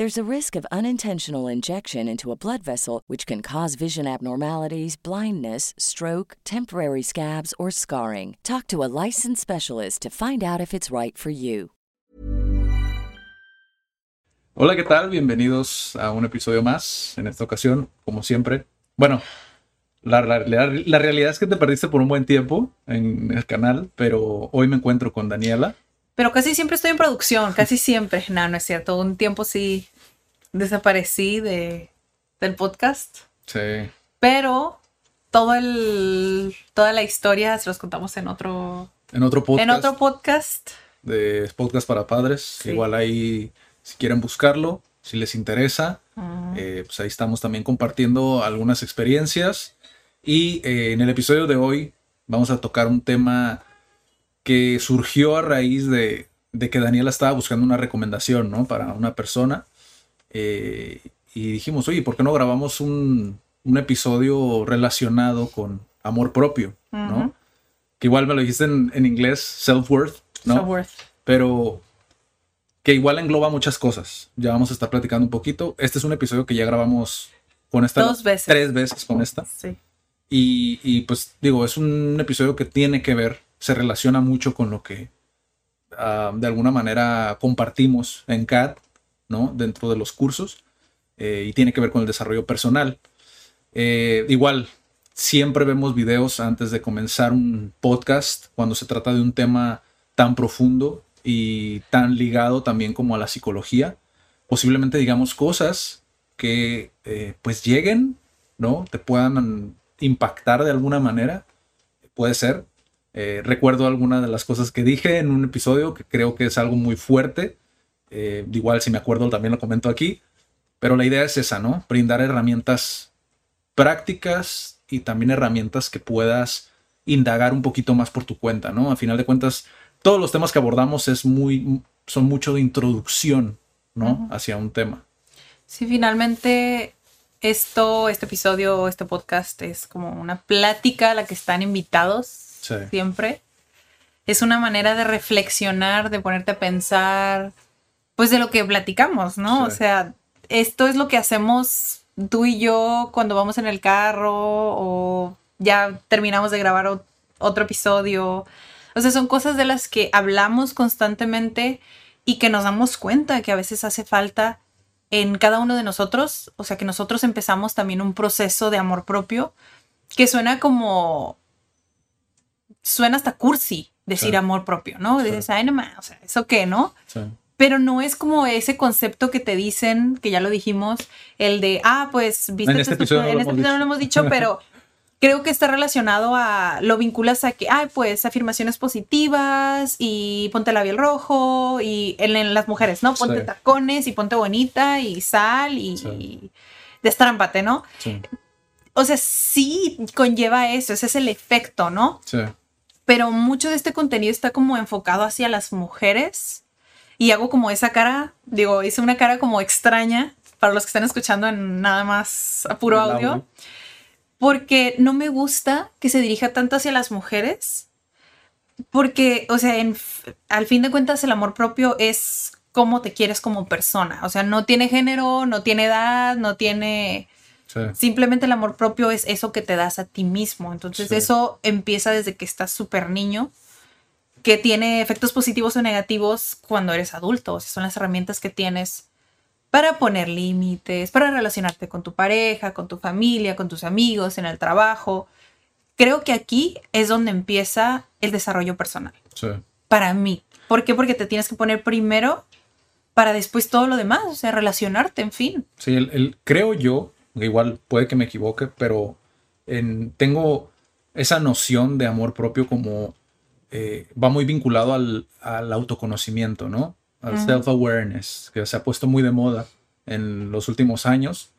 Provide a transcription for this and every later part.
There's a risk of unintentional injection into a blood vessel, which can cause vision abnormalities, blindness, stroke, temporary scabs, or scarring. Talk to a licensed specialist to find out if it's right for you. Hola, ¿qué tal? Bienvenidos a un episodio más. En esta ocasión, como siempre. Bueno, la, la- la- la realidad es que te perdiste por un buen tiempo en el canal, pero hoy me encuentro con Daniela. Pero casi siempre estoy en producción, casi siempre. No, no es cierto. Un tiempo sí desaparecí de, del podcast. Sí. Pero todo el, toda la historia se los contamos en otro, En otro podcast. en otro podcast. de podcast para padres. Sí. Igual ahí, si quieren buscarlo, si les interesa, Mm. eh, pues ahí estamos también compartiendo algunas experiencias. Y eh, en el episodio de hoy vamos a tocar un tema que surgió a raíz de, de que Daniela estaba buscando una recomendación, ¿no? Para una persona. Eh, y dijimos, oye, ¿por qué no grabamos un, un episodio relacionado con amor propio, ¿no? Que igual me lo dijiste en, en inglés, self-worth, ¿no? Self-worth. pero que igual engloba muchas cosas. Ya vamos a estar platicando un poquito. Este es un episodio que ya grabamos con esta. Dos veces. Tres veces con esta. Sí. Y, y, pues digo, es un episodio que tiene que ver, se relaciona mucho con lo que ah, de alguna manera compartimos en CAD, ¿no? Dentro de los cursos. eh, y tiene que ver con el desarrollo personal. Eh, igual, siempre vemos videos antes de comenzar un podcast cuando se trata de un tema tan profundo y tan ligado también como a la psicología. Posiblemente digamos cosas que eh, pues lleguen, ¿no? Te puedan impactar de alguna manera. Puede ser. Eh, recuerdo alguna de las cosas que dije en un episodio que creo que es algo muy fuerte. Eh, igual si me acuerdo también lo comento aquí. Pero la idea es esa, ¿no? Brindar herramientas prácticas y también herramientas que puedas indagar un poquito más por tu cuenta, ¿no? A final de cuentas, todos los temas que abordamos es muy, son mucho de introducción, ¿no? Hacia un tema. Sí, finalmente esto, este episodio, este podcast es como una plática a la que están invitados Sí. siempre. Es una manera de reflexionar, de ponerte a pensar, pues de lo que platicamos, ¿no? Sí. O sea, esto es lo que hacemos tú y yo cuando vamos en el carro o ya terminamos de grabar ot- otro episodio. O sea, son cosas de las que hablamos constantemente y que nos damos cuenta que a veces hace falta en cada uno de nosotros. O sea, que nosotros empezamos también un proceso de amor propio que suena como. Suena hasta cursi decir Sí. amor propio, ¿no? Sí. Dices, ay, no más, o sea, ¿eso qué, no? Sí. Pero no es como ese concepto que te dicen, que ya lo dijimos, el de, ah, pues, viste, En este tu- episodio no este no lo hemos dicho, pero creo que está relacionado a, lo vinculas a que, ay, pues, afirmaciones positivas y ponte labial rojo y en, en las mujeres, ¿no? Ponte tacones y ponte bonita y sal y, y destrámpate, ¿no? Sí. O sea, sí conlleva eso, ese es el efecto, ¿no? Sí. Pero mucho de este contenido está como enfocado hacia las mujeres y hago como esa cara, digo, hice una cara como extraña para los que están escuchando en nada más a puro audio, porque no me gusta que se dirija tanto hacia las mujeres, porque, o sea, en al fin de cuentas el amor propio es cómo te quieres como persona, o sea, no tiene género, no tiene edad, no tiene... Sí. Simplemente el amor propio es eso que te das a ti mismo. Entonces Sí. eso empieza desde que estás súper niño, que tiene efectos positivos o negativos cuando eres adulto. O sea, son las herramientas que tienes para poner límites, para relacionarte con tu pareja, con tu familia, con tus amigos, en el trabajo. Creo que aquí es donde empieza el desarrollo personal, Sí. para mí. ¿Por qué? Porque te tienes que poner primero para después todo lo demás, o sea, relacionarte, en fin. Sí, el, creo yo, igual puede que me equivoque, pero en, tengo esa noción de amor propio como eh, va muy vinculado al, autoconocimiento, ¿no? Al self-awareness, que se ha puesto muy de moda en los últimos años.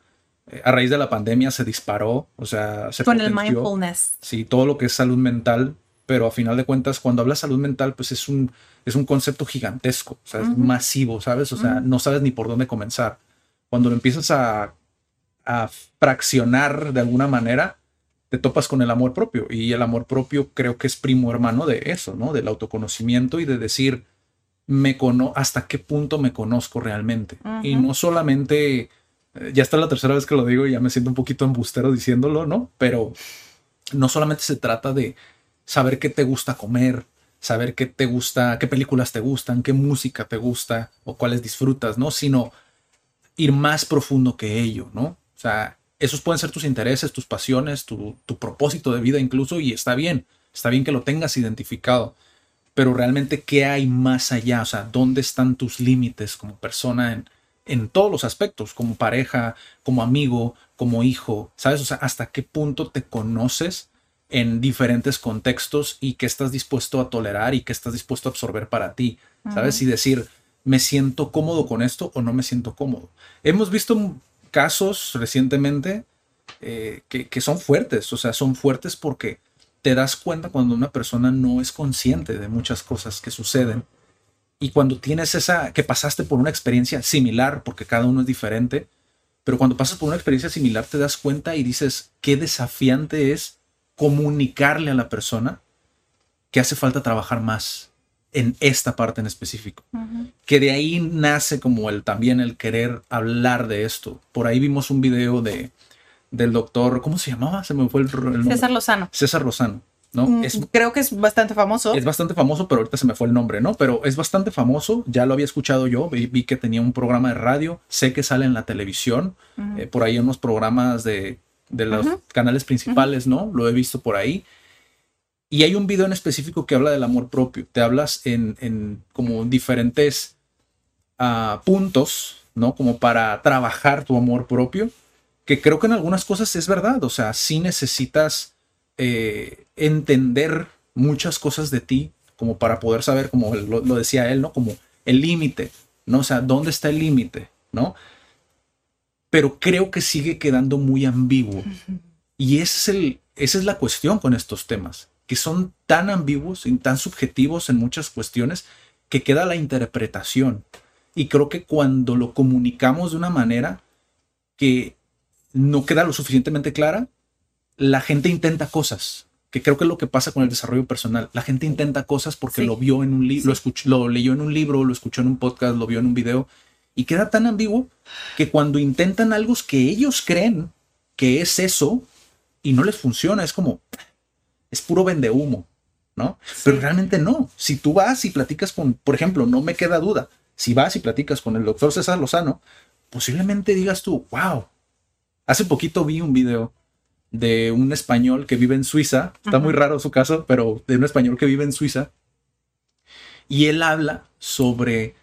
Eh, a raíz de la pandemia se disparó, o sea, se Con el mindfulness. Sí, todo lo que es salud mental, pero a final de cuentas, cuando hablas salud mental, pues es un, es un concepto gigantesco, o sea, es masivo, ¿sabes? O sea, no sabes ni por dónde comenzar. Cuando lo empiezas a, a fraccionar de alguna manera, te topas con el amor propio. Y el amor propio creo que es primo hermano de eso, ¿no? Del autoconocimiento y de decir, me cono hasta qué punto me conozco realmente. Y no solamente, eh, ya está la tercera vez que lo digo y ya me siento un poquito embustero diciéndolo, ¿no? Pero no solamente se trata de saber qué te gusta comer, saber qué te gusta, qué películas te gustan, qué música te gusta o cuáles disfrutas, ¿no? Sino ir más profundo que ello, ¿no? O sea, esos pueden ser tus intereses, tus pasiones, tu, propósito de vida incluso, y está bien, está bien que lo tengas identificado, pero realmente qué hay más allá, o sea, dónde están tus límites como persona en, en todos los aspectos, como pareja, como amigo, como hijo, ¿sabes? O sea, hasta qué punto te conoces en diferentes contextos y qué estás dispuesto a tolerar y qué estás dispuesto a absorber para ti, ¿sabes? Y decir, me siento cómodo con esto o no me siento cómodo. Hemos visto casos recientemente eh, que, son fuertes, o sea, son fuertes porque te das cuenta cuando una persona no es consciente de muchas cosas que suceden. Y cuando tienes esa, que pasaste por una experiencia similar, porque cada uno es diferente, pero cuando pasas por una experiencia similar te das cuenta y dices qué desafiante es comunicarle a la persona que hace falta trabajar más en esta parte en específico. Que de ahí nace como el también el querer hablar de esto. Por ahí vimos un video de del doctor, ¿cómo se llamaba? Se me fue el, nombre. César Lozano. César Lozano. ¿no? Mm, creo que es bastante famoso. Es bastante famoso, pero ahorita se me fue el nombre, ¿no? Pero es bastante famoso, ya lo había escuchado yo, vi, que tenía un programa de radio, sé que sale en la televisión, eh, por ahí unos programas de, de los canales principales, ¿no? Lo he visto por ahí. Y hay un video en específico que habla del amor propio. Te hablas en, como diferentes ah, puntos, ¿no? Como para trabajar tu amor propio, que creo que en algunas cosas es verdad. O sea, sí necesitas eh, entender muchas cosas de ti como para poder saber, como lo, lo decía él, ¿no? Como el límite, ¿no? O sea, ¿dónde está el límite, ¿no? Pero creo que sigue quedando muy ambiguo. Y ese es el, esa es la cuestión con estos temas que son tan ambiguos y tan subjetivos en muchas cuestiones que queda la interpretación. Y creo que cuando lo comunicamos de una manera que no queda lo suficientemente clara, la gente intenta cosas, que creo que es lo que pasa con el desarrollo personal. La gente intenta cosas porque lo vio en un libro, lo, lo leyó en un libro, lo escuchó en un podcast, lo vio en un video, y queda tan ambiguo que cuando intentan algo que ellos creen que es eso y no les funciona, es como, es puro vende humo, ¿no? Pero realmente no. Si tú vas y platicas con, por ejemplo, no me queda duda, si vas y platicas con el doctor César Lozano, posiblemente digas tú, wow. Hace poquito vi un video de un español que vive en Suiza, está muy raro su caso, pero de un español que vive en Suiza, y él habla sobre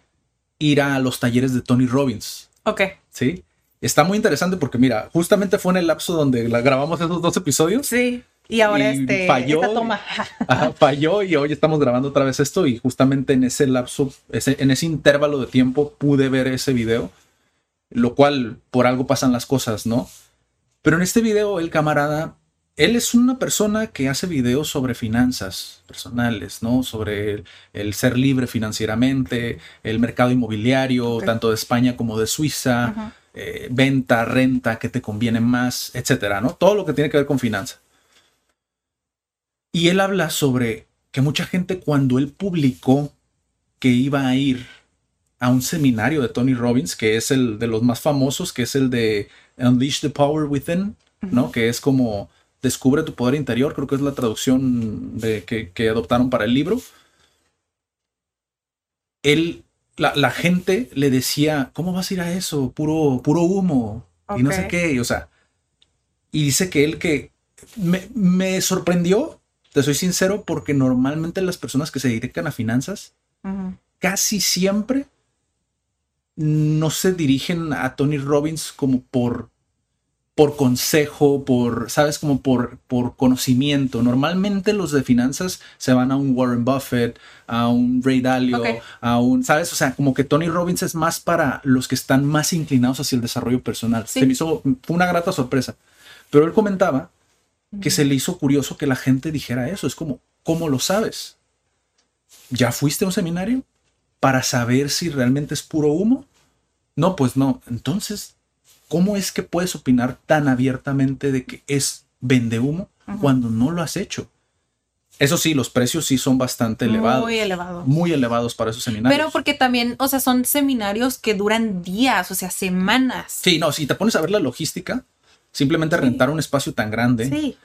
ir a los talleres de Tony Robbins. Ok. Sí. Está muy interesante porque, mira, justamente fue en el lapso donde grabamos esos dos episodios. Sí. Y ahora este, falló, esta toma. falló y hoy estamos grabando otra vez esto y justamente en ese lapso, ese, en ese intervalo de tiempo pude ver ese video, lo cual por algo pasan las cosas, ¿no? Pero en este video el camarada, él es una persona que hace videos sobre finanzas personales, ¿no? Sobre el, ser libre financieramente, el mercado inmobiliario, tanto de España como de Suiza, eh, venta, renta, que te conviene más, etcétera, ¿no? Todo lo que tiene que ver con finanzas. Y él habla sobre que mucha gente cuando él publicó que iba a ir a un seminario de Tony Robbins, que es el de los más famosos, que es el de Unleash the Power Within, ¿no? Que es como Descubre tu poder interior, creo que es la traducción de, que, adoptaron para el libro. Él, la, gente le decía, ¿cómo vas a ir a eso? Puro, puro humo. Y no sé qué, o sea. Y dice que él que me, me sorprendió te soy sincero porque normalmente las personas que se dedican a finanzas casi siempre no se dirigen a Tony Robbins como por por consejo, por, sabes, como por, por conocimiento. Normalmente los de finanzas se van a un Warren Buffett, a un Ray Dalio, a un, sabes, o sea, como que Tony Robbins es más para los que están más inclinados hacia el desarrollo personal. Se me hizo, fue una grata sorpresa. Pero él comentaba que se le hizo curioso que la gente dijera eso. Es como, ¿cómo lo sabes? ¿Ya fuiste a un seminario para saber si realmente es puro humo? No, pues no. Entonces, ¿cómo es que puedes opinar tan abiertamente de que es vende humo cuando no lo has hecho? Eso sí, los precios sí son bastante elevados. Muy elevados. Muy elevados para esos seminarios. Pero porque también, o sea, son seminarios que duran días, o sea, semanas. Sí, no, si te pones a ver la logística, simplemente rentar un espacio tan grande, sí.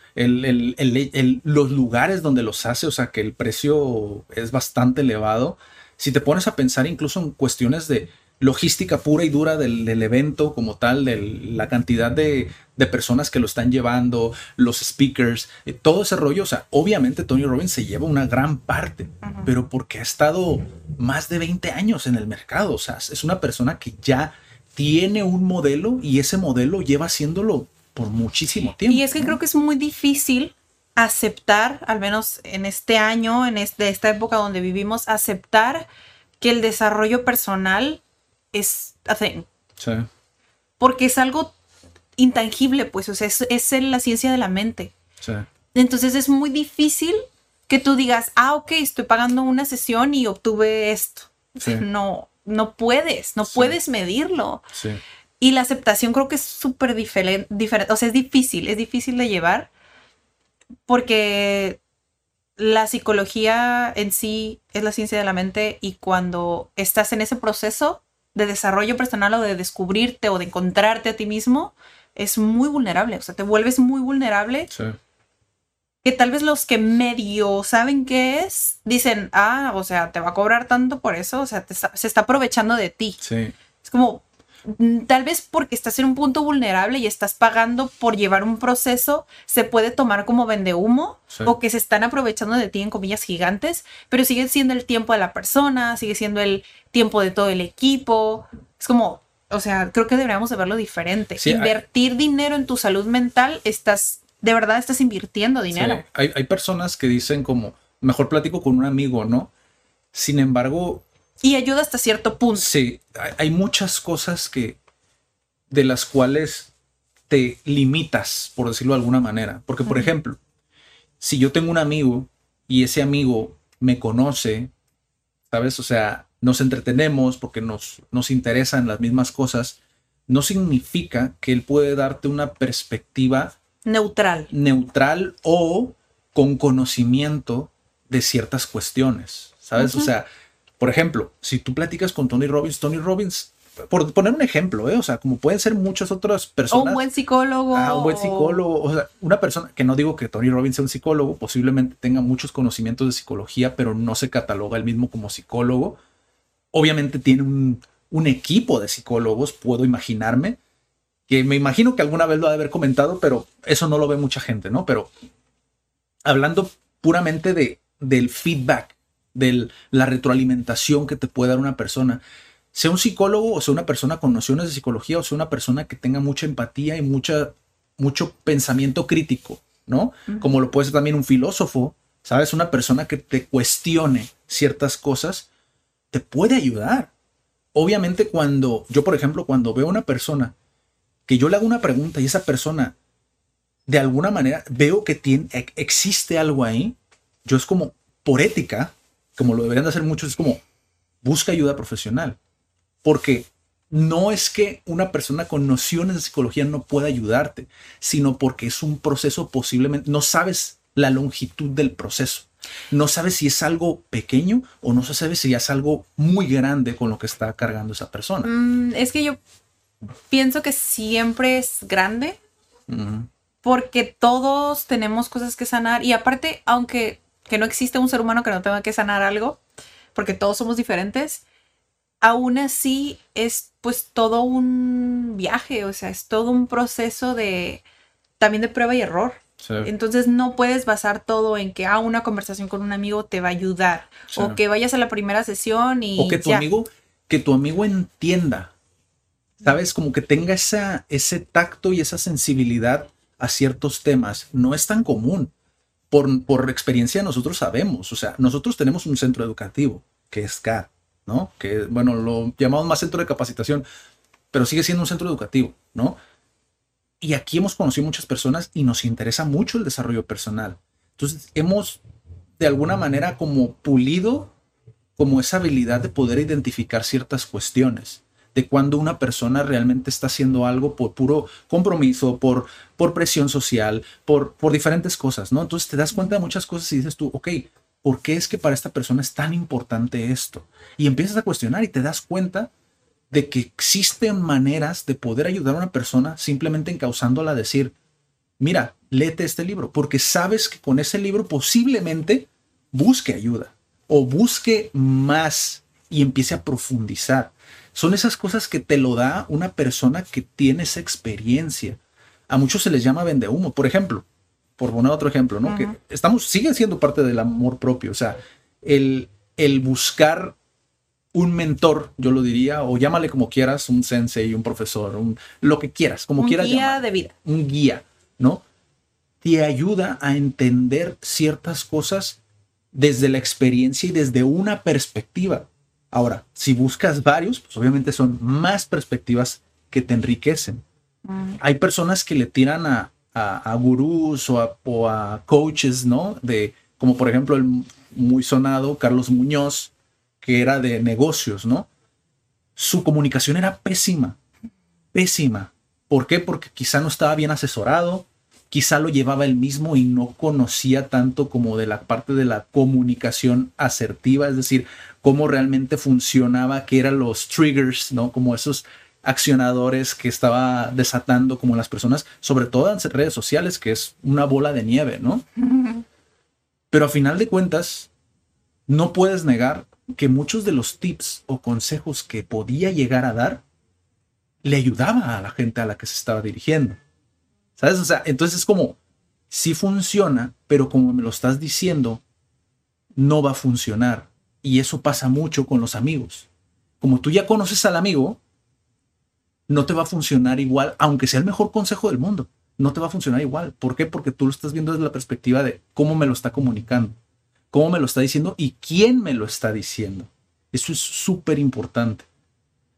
los lugares donde los hace, o sea, que el precio es bastante elevado. Si te pones a pensar incluso en cuestiones de logística pura y dura del, evento como tal, de la cantidad de, personas que lo están llevando, los speakers, eh, todo ese rollo. O sea, obviamente Tony Robbins se lleva una gran parte, pero porque ha estado más de 20 años en el mercado. O sea, es una persona que ya tiene un modelo y ese modelo lleva haciéndolo por muchísimo tiempo. Y es que creo que es muy difícil aceptar, al menos en este año, en este, esta época donde vivimos, aceptar que el desarrollo personal es a Sí. Porque es algo intangible, pues, o sea, es, es la ciencia de la mente. Sí. Entonces es muy difícil que tú digas, ah, ok, estoy pagando una sesión y obtuve esto. No, no puedes, no puedes medirlo. Y la aceptación creo que es súper diferente, o sea, es difícil, es difícil de llevar porque la psicología en sí es la ciencia de la mente y cuando estás en ese proceso de desarrollo personal o de descubrirte o de encontrarte a ti mismo, es muy vulnerable. O sea, te vuelves muy vulnerable. Sí. Que tal vez los que medio saben qué es, dicen, ah, o sea, te va a cobrar tanto por eso, o sea, se está aprovechando de ti. Sí. Es como, tal vez porque estás en un punto vulnerable y estás pagando por llevar un proceso, se puede tomar como vende humo o que se están aprovechando de ti en comillas gigantes, pero sigue siendo el tiempo de la persona, sigue siendo el tiempo de todo el equipo. Es como, o sea, creo que deberíamos de verlo diferente. Invertir dinero en tu salud mental, estás, de verdad estás invirtiendo dinero. Hay, hay personas que dicen como, mejor platico con un amigo, ¿no? Sin embargo, y ayuda hasta cierto punto. Sí, hay muchas cosas que de las cuales te limitas, por decirlo de alguna manera. Porque, por ejemplo, si yo tengo un amigo y ese amigo me conoce, ¿sabes? O sea, nos entretenemos porque nos, nos interesan las mismas cosas, no significa que él puede darte una perspectiva neutral. Neutral o con conocimiento de ciertas cuestiones, ¿sabes? O sea, por ejemplo, si tú platicas con Tony Robbins, Tony Robbins, por poner un ejemplo, ¿eh? o sea, como pueden ser muchas otras personas. O un buen psicólogo. Ah, un buen psicólogo. O sea, una persona que no digo que Tony Robbins sea un psicólogo, posiblemente tenga muchos conocimientos de psicología, pero no se cataloga él mismo como psicólogo. Obviamente tiene un, un equipo de psicólogos, puedo imaginarme, que me imagino que alguna vez lo ha de haber comentado, pero eso no lo ve mucha gente, ¿no? Pero hablando puramente de, del feedback de la retroalimentación que te puede dar una persona. Sea un psicólogo o sea una persona con nociones de psicología o sea una persona que tenga mucha empatía y mucha, mucho pensamiento crítico, ¿no? Como lo puede ser también un filósofo, ¿sabes? Una persona que te cuestione ciertas cosas, te puede ayudar. Obviamente cuando, yo por ejemplo, cuando veo a una persona que yo le hago una pregunta y esa persona de alguna manera veo que tiene, existe algo ahí, yo es como por ética, como lo deberían de hacer muchos, es como busca ayuda profesional. Porque no es que una persona con nociones de psicología no pueda ayudarte, sino porque es un proceso posiblemente, no sabes la longitud del proceso. No sabes si es algo pequeño o no sabes si es algo muy grande con lo que está cargando esa persona. Mm, es que yo pienso que siempre es grande porque todos tenemos cosas que sanar y aparte, aunque que no existe un ser humano que no tenga que sanar algo, porque todos somos diferentes, aún así es pues todo un viaje, o sea, es todo un proceso de también de prueba y error. Entonces no puedes basar todo en que ah, una conversación con un amigo te va a ayudar o que vayas a la primera sesión y o que tu amigo que tu amigo entienda. ¿Sabes? Como que tenga esa, ese tacto y esa sensibilidad a ciertos temas. No es tan común. Por, por experiencia nosotros sabemos. O sea, nosotros tenemos un centro educativo que es CAD, ¿no? Que, bueno, lo llamamos más centro de capacitación, pero sigue siendo un centro educativo, ¿no? Y aquí hemos conocido muchas personas y nos interesa mucho el desarrollo personal. Entonces, hemos de alguna manera como pulido como esa habilidad de poder identificar ciertas cuestiones de cuando una persona realmente está haciendo algo por puro compromiso, por, por presión social, por, por diferentes cosas, ¿no? Entonces te das cuenta de muchas cosas y dices tú, ok, ¿por qué es que para esta persona es tan importante esto? Y empiezas a cuestionar y te das cuenta de que existen maneras de poder ayudar a una persona simplemente encauzándola a decir, mira, léete este libro, porque sabes que con ese libro posiblemente busque ayuda o busque más y empiece a profundizar. Son esas cosas que te lo da una persona que tiene esa experiencia. A muchos se les llama vende humo, por ejemplo, por poner otro ejemplo, ¿no? Que estamos, sigue siendo parte del amor propio, o sea, el, el buscar un mentor, yo lo diría, o llámale como quieras, un sensei, un profesor, un, lo que quieras, como quieras. Un guía de vida. Un guía, ¿no? Te ayuda a entender ciertas cosas desde la experiencia y desde una perspectiva. Ahora, si buscas varios, pues obviamente son más perspectivas que te enriquecen. Mm. Hay personas que le tiran a, a, gurús o a, o a coaches, ¿no? De, como por ejemplo el muy sonado Carlos Muñoz, que era de negocios, ¿no? Su comunicación era pésima, pésima. ¿Por qué? Porque quizá no estaba bien asesorado, quizá lo llevaba él mismo y no conocía tanto como de la parte de la comunicación asertiva, es decir, cómo realmente funcionaba, qué eran los triggers, ¿no? Como esos accionadores que estaba desatando como las personas, sobre todo en redes sociales, que es una bola de nieve, ¿no? Pero a final de cuentas, no puedes negar que muchos de los tips o consejos que podía llegar a dar le ayudaba a la gente a la que se estaba dirigiendo. ¿Sabes? O sea, entonces es como, sí funciona, pero como me lo estás diciendo, no va a funcionar. Y eso pasa mucho con los amigos. Como tú ya conoces al amigo, no te va a funcionar igual, aunque sea el mejor consejo del mundo. No te va a funcionar igual. ¿Por qué? Porque tú lo estás viendo desde la perspectiva de cómo me lo está comunicando cómo me lo está diciendo y quién me lo está diciendo. Eso es súper importante.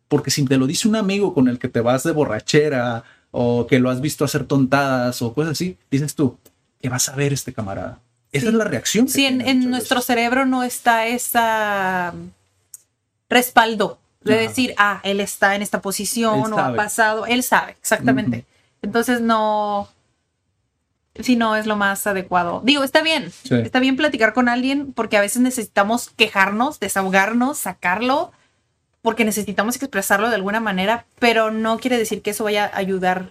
Porque si te lo dice un amigo con el que te vas de borrachera o que lo has visto hacer tontadas o cosas así, dices tú, ¿qué vas a ver este camarada? Esa es la reacción. sí, en, nuestro cerebro no está esa respaldo de decir, ah, él está en esta posición o ha pasado, él sabe, exactamente. Entonces no, si no es lo más adecuado. Digo, está bien, está bien platicar con alguien porque a veces necesitamos quejarnos, desahogarnos, sacarlo, porque necesitamos expresarlo de alguna manera, pero no quiere decir que eso vaya a ayudar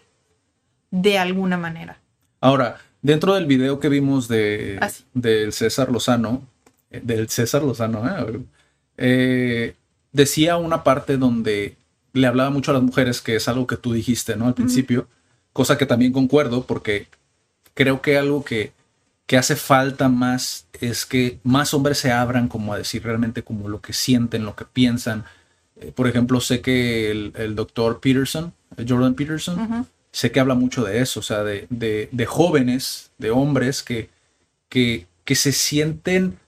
de alguna manera. Ahora, dentro del video que vimos de ah, del César Lozano, eh, del César Lozano, ¿eh? Eh, decía una parte donde le hablaba mucho a las mujeres, que es algo que tú dijiste, ¿no? Al principio, cosa que también concuerdo, porque creo que algo que, que hace falta más es que más hombres se abran como a decir realmente como lo que sienten, lo que piensan. Eh, por ejemplo, sé que el, doctor Peterson, Jordan Peterson, sé que habla mucho de eso, o sea, de, de, jóvenes, de hombres que, que, que se sienten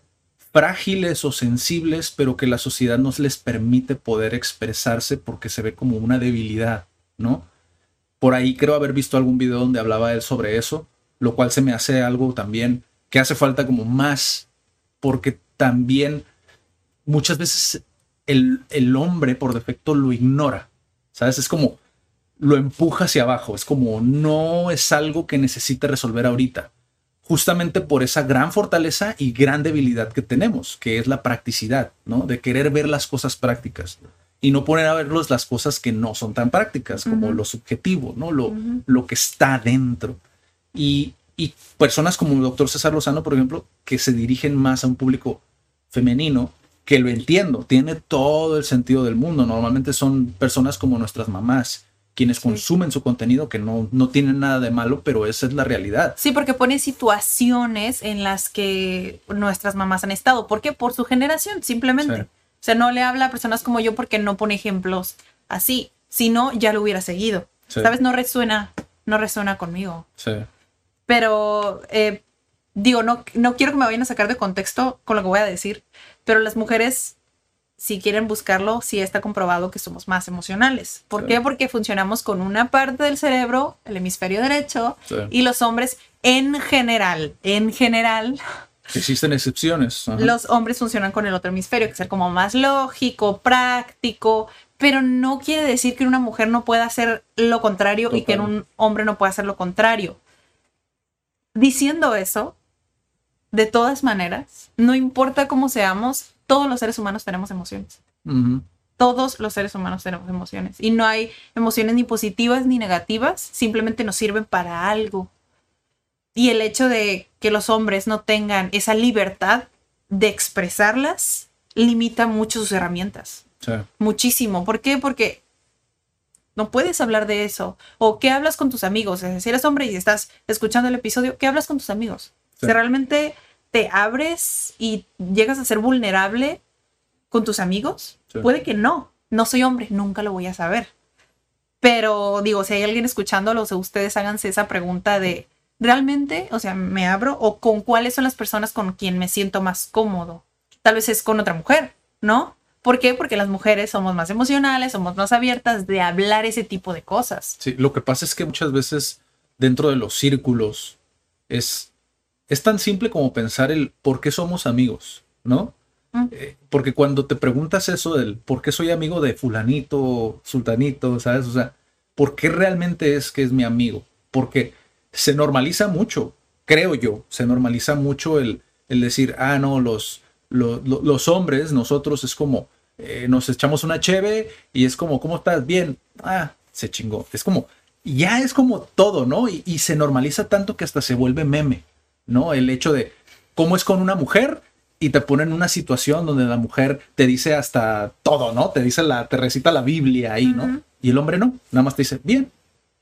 frágiles o sensibles, pero que la sociedad no les permite poder expresarse porque se ve como una debilidad, ¿no? Por ahí creo haber visto algún video donde hablaba él sobre eso lo cual se me hace algo también que hace falta como más, porque también muchas veces el, el hombre por defecto lo ignora, ¿sabes? Es como lo empuja hacia abajo, es como no es algo que necesite resolver ahorita, justamente por esa gran fortaleza y gran debilidad que tenemos, que es la practicidad, ¿no? De querer ver las cosas prácticas y no poner a verlos las cosas que no son tan prácticas, como lo subjetivo, ¿no? Lo, lo que está dentro. Y, personas como el doctor César Lozano, por ejemplo, que se dirigen más a un público femenino, que lo entiendo, tiene todo el sentido del mundo. Normalmente son personas como nuestras mamás, quienes consumen su contenido, que no, no tienen nada de malo, pero esa es la realidad. Sí, porque pone situaciones en las que nuestras mamás han estado. ¿Por qué? Por su generación, simplemente. O sea, no le habla a personas como yo porque no pone ejemplos así. Si no, ya lo hubiera seguido. ¿Sabes? No resuena, no resuena conmigo. Sí. Pero, eh, digo, no, no quiero que me vayan a sacar de contexto con lo que voy a decir, pero las mujeres, si quieren buscarlo, sí está comprobado que somos más emocionales. ¿Por qué? Porque funcionamos con una parte del cerebro, el hemisferio derecho, y los hombres en general, en general, Existen excepciones. Los hombres funcionan con el otro hemisferio, que es como más lógico, práctico, pero no quiere decir que una mujer no pueda hacer lo contrario y que un hombre no pueda hacer lo contrario. Diciendo eso, de todas maneras, no importa cómo seamos, todos los seres humanos tenemos emociones. Todos los seres humanos tenemos emociones. Y no hay emociones ni positivas ni negativas, simplemente nos sirven para algo. Y el hecho de que los hombres no tengan esa libertad de expresarlas limita mucho sus herramientas. Muchísimo. ¿Por qué? Porque no puedes hablar de eso. O qué hablas con tus amigos. Si eres hombre y estás escuchando el episodio, ¿qué hablas con tus amigos? Si realmente te abres y llegas a ser vulnerable con tus amigos, puede que no. No soy hombre, nunca lo voy a saber. Pero digo, si hay alguien escuchándolo, ustedes háganse esa pregunta de realmente, o sea, me abro o con cuáles son las personas con quien me siento más cómodo. Tal vez es con otra mujer, ¿no? ¿Por qué? Porque las mujeres somos más emocionales, somos más abiertas de hablar ese tipo de cosas. Sí, lo que pasa es que muchas veces dentro de los círculos es, es tan simple como pensar el por qué somos amigos, ¿no? Mm. Eh, porque cuando te preguntas eso del por qué soy amigo de fulanito, sultanito, ¿sabes? O sea, ¿por qué realmente es que es mi amigo? Porque se normaliza mucho, creo yo, se normaliza mucho el, el decir, ah, no, los, los, hombres, nosotros es como, eh, nos echamos una cheve y es como, ¿cómo estás? Bien, ah, se chingó. Es como, ya es como todo, ¿no? Y, y se normaliza tanto que hasta se vuelve meme, ¿no? El hecho de cómo es con una mujer y te ponen en una situación donde la mujer te dice hasta todo, ¿no? Te dice la, te recita la Biblia ahí, ¿no? Y el hombre no, nada más te dice, bien,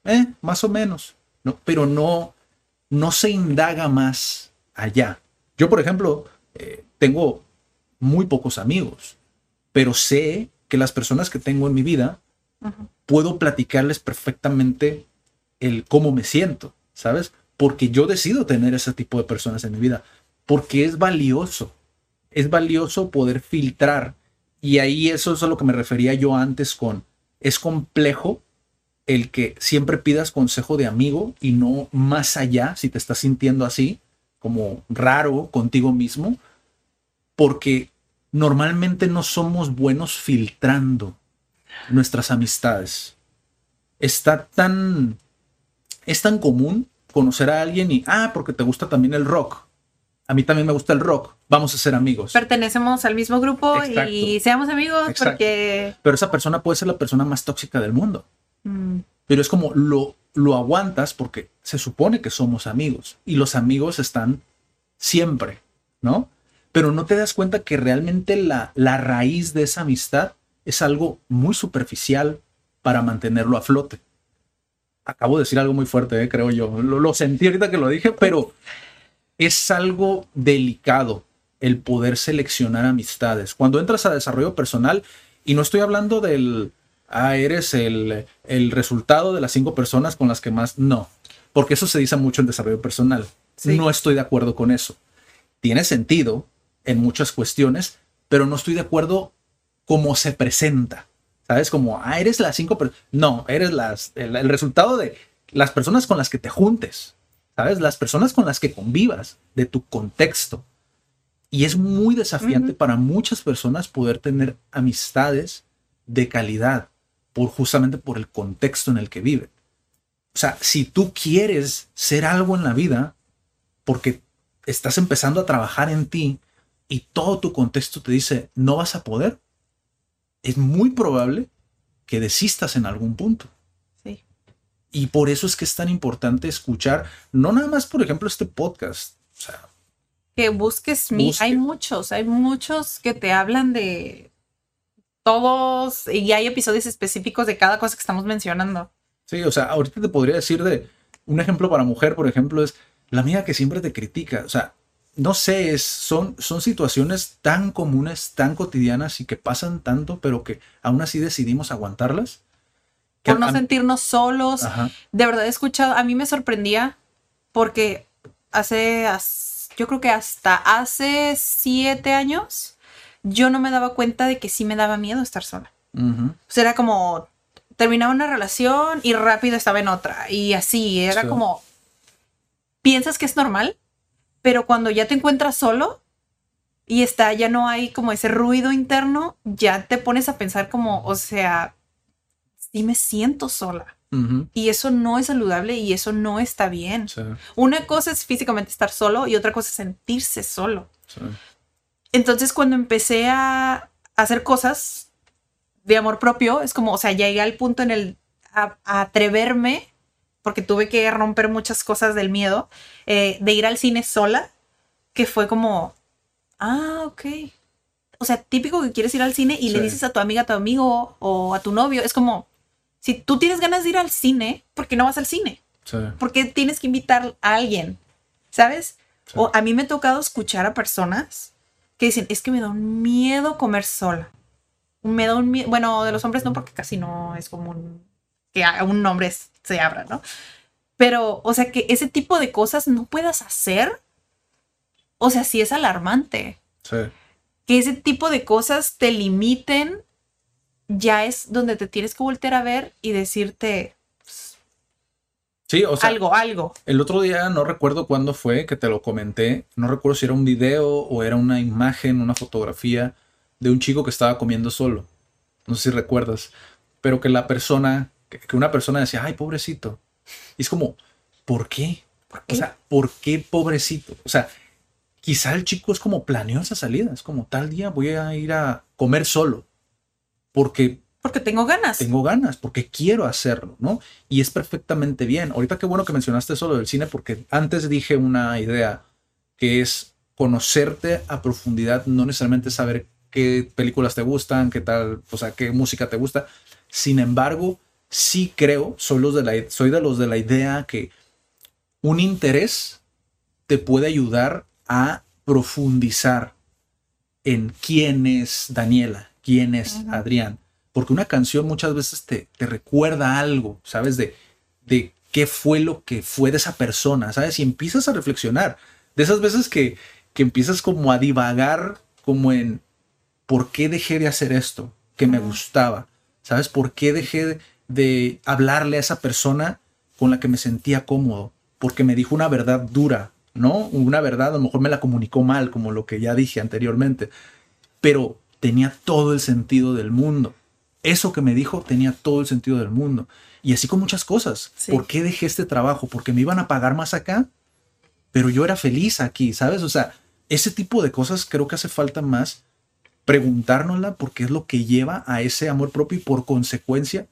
eh, más o menos. ¿no? Pero no, no se indaga más allá. Yo, por ejemplo, eh, tengo muy pocos amigos, pero sé que las personas que tengo en mi vida, puedo platicarles perfectamente el cómo me siento, ¿sabes? Porque yo decido tener ese tipo de personas en mi vida, porque es valioso, es valioso poder filtrar. Y ahí eso es a lo que me refería yo antes con, es complejo el que siempre pidas consejo de amigo y no más allá si te estás sintiendo así, como raro contigo mismo, porque normalmente no somos buenos filtrando nuestras amistades. Está tan, es tan común conocer a alguien y, ah, porque te gusta también el rock. A mí también me gusta el rock. Vamos a ser amigos. Pertenecemos al mismo grupo y seamos amigos porque... Pero esa persona puede ser la persona más tóxica del mundo. Mm. Pero es como lo, lo aguantas porque se supone que somos amigos y los amigos están siempre, ¿no? Pero no te das cuenta que realmente la, la raíz de esa amistad es algo muy superficial para mantenerlo a flote. Acabo de decir algo muy fuerte, ¿eh? creo yo. Lo, lo sentí ahorita que lo dije, pero es algo delicado el poder seleccionar amistades. Cuando entras a desarrollo personal, y no estoy hablando del, ah, eres el, resultado de las cinco personas con las que más. No, porque eso se dice mucho en desarrollo personal. No estoy de acuerdo con eso. Tiene sentido en muchas cuestiones, pero no estoy de acuerdo cómo se presenta. ¿Sabes? Como, ah, eres las cinco personas. No, eres las, el, resultado de las personas con las que te juntes. ¿Sabes? Las personas con las que convivas, de tu contexto. Y es muy desafiante para muchas personas poder tener amistades de calidad por justamente por el contexto en el que vive. O sea, si tú quieres ser algo en la vida, porque estás empezando a trabajar en ti y todo tu contexto te dice no vas a poder, es muy probable que desistas en algún punto. Sí. Y por eso es que es tan importante escuchar, no nada más, por ejemplo, este podcast. O sea, que busques mí. Hay muchos, hay muchos que te hablan de todos, y hay episodios específicos de cada cosa que estamos mencionando. Sí, o sea, ahorita te podría decir de un ejemplo para mujer, por ejemplo, es la amiga que siempre te critica. O sea, no sé, es, son, son situaciones tan comunes, tan cotidianas y que pasan tanto, pero que aún así decidimos aguantarlas. Por no sentirnos solos. De verdad he escuchado, a mí me sorprendía porque hace, yo creo que hasta hace siete años, yo no me daba cuenta de que sí me daba miedo estar sola. O sea, era como, terminaba una relación y rápido estaba en otra. Y así, era como, piensas que es normal, pero cuando ya te encuentras solo y está, ya no hay como ese ruido interno, ya te pones a pensar como, o sea, sí me siento sola. Y eso no es saludable y eso no está bien. Una cosa es físicamente estar solo y otra cosa es sentirse solo. Entonces cuando empecé a hacer cosas de amor propio, es como, o sea, llegué al punto en el a, atreverme, porque tuve que romper muchas cosas del miedo, eh, de ir al cine sola, que fue como, ah, ok. O sea, típico que quieres ir al cine y le dices a tu amiga, a tu amigo o a tu novio, es como, si tú tienes ganas de ir al cine, ¿por qué no vas al cine? Sí. Porque tienes que invitar a alguien, ¿sabes? O a mí me ha tocado escuchar a personas que dicen, es que me da un miedo comer sola me da un miedo, bueno, de los hombres no, porque casi no es común que a un hombre se abra, ¿no? Pero, o sea, que ese tipo de cosas no puedas hacer, o sea, sí es alarmante. Sí. Que ese tipo de cosas te limiten, ya es donde te tienes que voltear a ver y decirte, Sí, o sea, algo, algo. El otro día no recuerdo cuándo fue que te lo comenté, no recuerdo si era un video o era una imagen, una fotografía de un chico que estaba comiendo solo. No sé si recuerdas, pero que la persona, que una persona decía, ay, pobrecito. Y es como, ¿por qué? O sea, ¿por qué pobrecito? O sea, quizá el chico es como planeó esa salida, es como tal día voy a ir a comer solo, porque... Porque tengo ganas. Tengo ganas, porque quiero hacerlo, ¿no? Y es perfectamente bien. Ahorita qué bueno que mencionaste eso del cine, porque antes dije una idea que es conocerte a profundidad, no necesariamente saber qué películas te gustan, qué tal, o sea, qué música te gusta. Sin embargo, sí creo, soy, los de la, soy de los de la idea que un interés te puede ayudar a profundizar en quién es Daniela, quién es Adrián. Porque una canción muchas veces te, te recuerda algo, ¿sabes? De, de qué fue lo que fue de esa persona, ¿sabes? Y empiezas a reflexionar. De esas veces que, que empiezas como a divagar como en, ¿por qué dejé de hacer esto que me gustaba? ¿Sabes? ¿Por qué dejé de, hablarle a esa persona con la que me sentía cómodo? Porque me dijo una verdad dura, ¿no? Una verdad, a lo mejor me la comunicó mal, como lo que ya dije anteriormente, pero tenía todo el sentido del mundo. Eso que me dijo tenía todo el sentido del mundo. Y así con muchas cosas. ¿Por qué dejé este trabajo? Porque me iban a pagar más acá, pero yo era feliz aquí, ¿sabes? O sea, ese tipo de cosas creo que hace falta más preguntárnosla porque es lo que lleva a ese amor propio y por consecuencia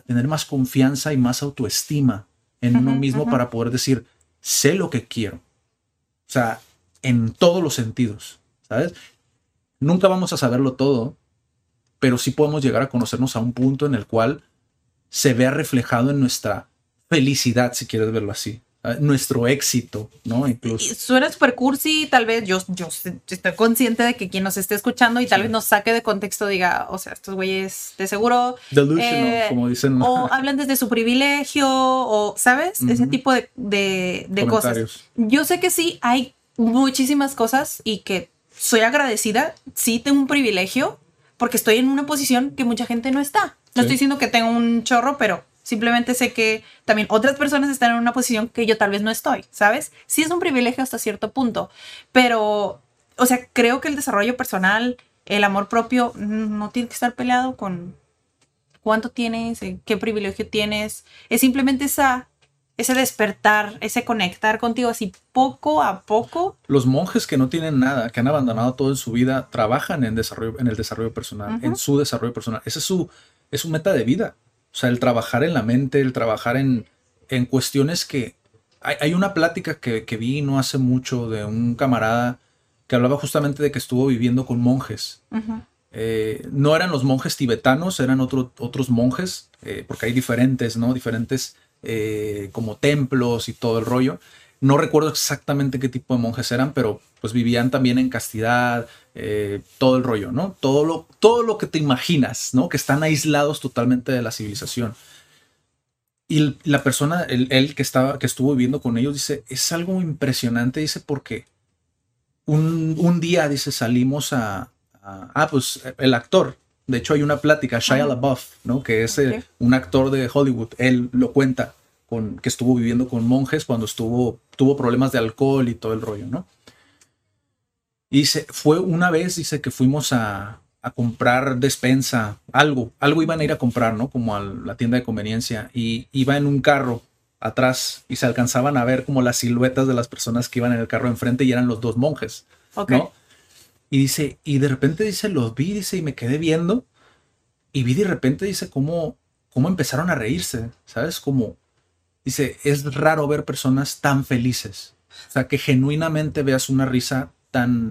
a tener más confianza y más autoestima en uno mismo para poder decir, sé lo que quiero. O sea, en todos los sentidos, ¿sabes? Nunca vamos a saberlo todo, pero sí podemos llegar a conocernos a un punto en el cual se vea reflejado en nuestra felicidad, si quieres verlo así nuestro éxito, ¿no? Incluso. Suena super cursi, tal vez yo, yo estoy consciente de que quien nos esté escuchando y tal vez nos saque de contexto diga, o sea, estos güeyes de seguro. Eh, como dicen. O hablan desde su privilegio, o, ¿sabes? Ese tipo de, de cosas. Yo sé que sí, hay muchísimas cosas y que soy agradecida, sí tengo un privilegio porque estoy en una posición que mucha gente no está. No estoy diciendo que tengo un chorro, pero Simplemente sé que también otras personas están en una posición que yo tal vez no estoy, ¿sabes? Sí es un privilegio hasta cierto punto, pero, o sea, creo que el desarrollo personal, el amor propio, mm, no tiene que estar peleado con cuánto tienes, eh, qué privilegio tienes. Es simplemente esa, ese despertar, ese conectar contigo así poco a poco. Los monjes que no tienen nada, que han abandonado todo en su vida, trabajan en, desarrollo, en el desarrollo personal, en su desarrollo personal. Ese es su, es su meta de vida. O sea, el trabajar en la mente, el trabajar en, en cuestiones que... Hay, una plática que, que, vi no hace mucho de un camarada que hablaba justamente de que estuvo viviendo con monjes. eh, no eran los monjes tibetanos, eran otros monjes, eh, porque hay diferentes, ¿no? Diferentes eh, como templos y todo el rollo. No recuerdo exactamente qué tipo de monjes eran, pero pues vivían también en castidad, todo el rollo, ¿no? Todo lo, todo lo que te imaginas, ¿no? Que están aislados totalmente de la civilización. Y la persona, él, que, estaba, que estuvo viviendo con ellos, dice, es algo impresionante, dice, porque un, un día, dice, salimos a, ah, pues el actor. De hecho, hay una plática, Shia LaBeouf, ¿no? Que es eh, un actor de Hollywood. Él lo cuenta con que estuvo viviendo con monjes cuando estuvo tuvo problemas de alcohol y todo el rollo, ¿no? Y dice, fue una vez, dice que fuimos a, a comprar despensa, algo, algo iban a ir a comprar, ¿no? Como a la tienda de conveniencia y iba en un carro atrás y se alcanzaban a ver como las siluetas de las personas que iban en el carro enfrente y eran los dos monjes, ¿no? Y dice, y de repente dice, los vi, dice, y me quedé viendo y vi de repente, dice, cómo, cómo empezaron a reírse, ¿sabes? Como, dice, es raro ver personas tan felices. O sea, que genuinamente veas una risa tan...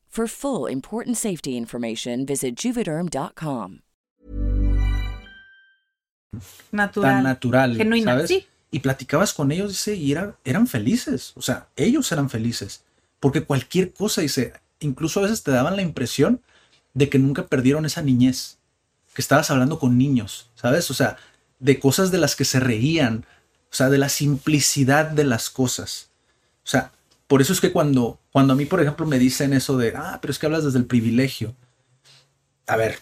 For full important safety information, visit juvederm.com. Natural. Tan natural. Genuina, ¿sabes? sí. Y platicabas con ellos, dice, y era, eran felices. O sea, ellos eran felices. Porque cualquier cosa, dice, incluso a veces te daban la impresión de que nunca perdieron esa niñez. Que estabas hablando con niños, ¿sabes? O sea, de cosas de las que se reían. O sea, de la simplicidad de las cosas. O sea, por eso es que cuando, cuando a mí, por ejemplo, me dicen eso de, ah, pero es que hablas desde el privilegio. A ver,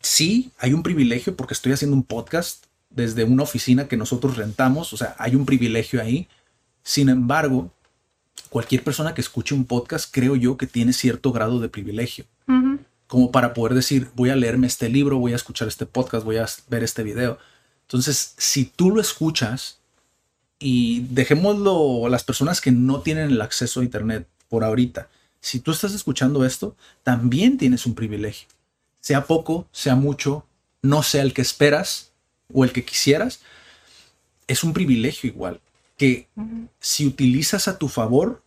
sí, hay un privilegio porque estoy haciendo un podcast desde una oficina que nosotros rentamos, o sea, hay un privilegio ahí. Sin embargo, cualquier persona que escuche un podcast, creo yo que tiene cierto grado de privilegio. Como para poder decir, voy a leerme este libro, voy a escuchar este podcast, voy a ver este video. Entonces, si tú lo escuchas, y dejémoslo las personas que no tienen el acceso a Internet por ahorita. Si tú estás escuchando esto, también tienes un privilegio. Sea poco, sea mucho, no sea el que esperas o el que quisieras, es un privilegio igual. Que si utilizas a tu favor,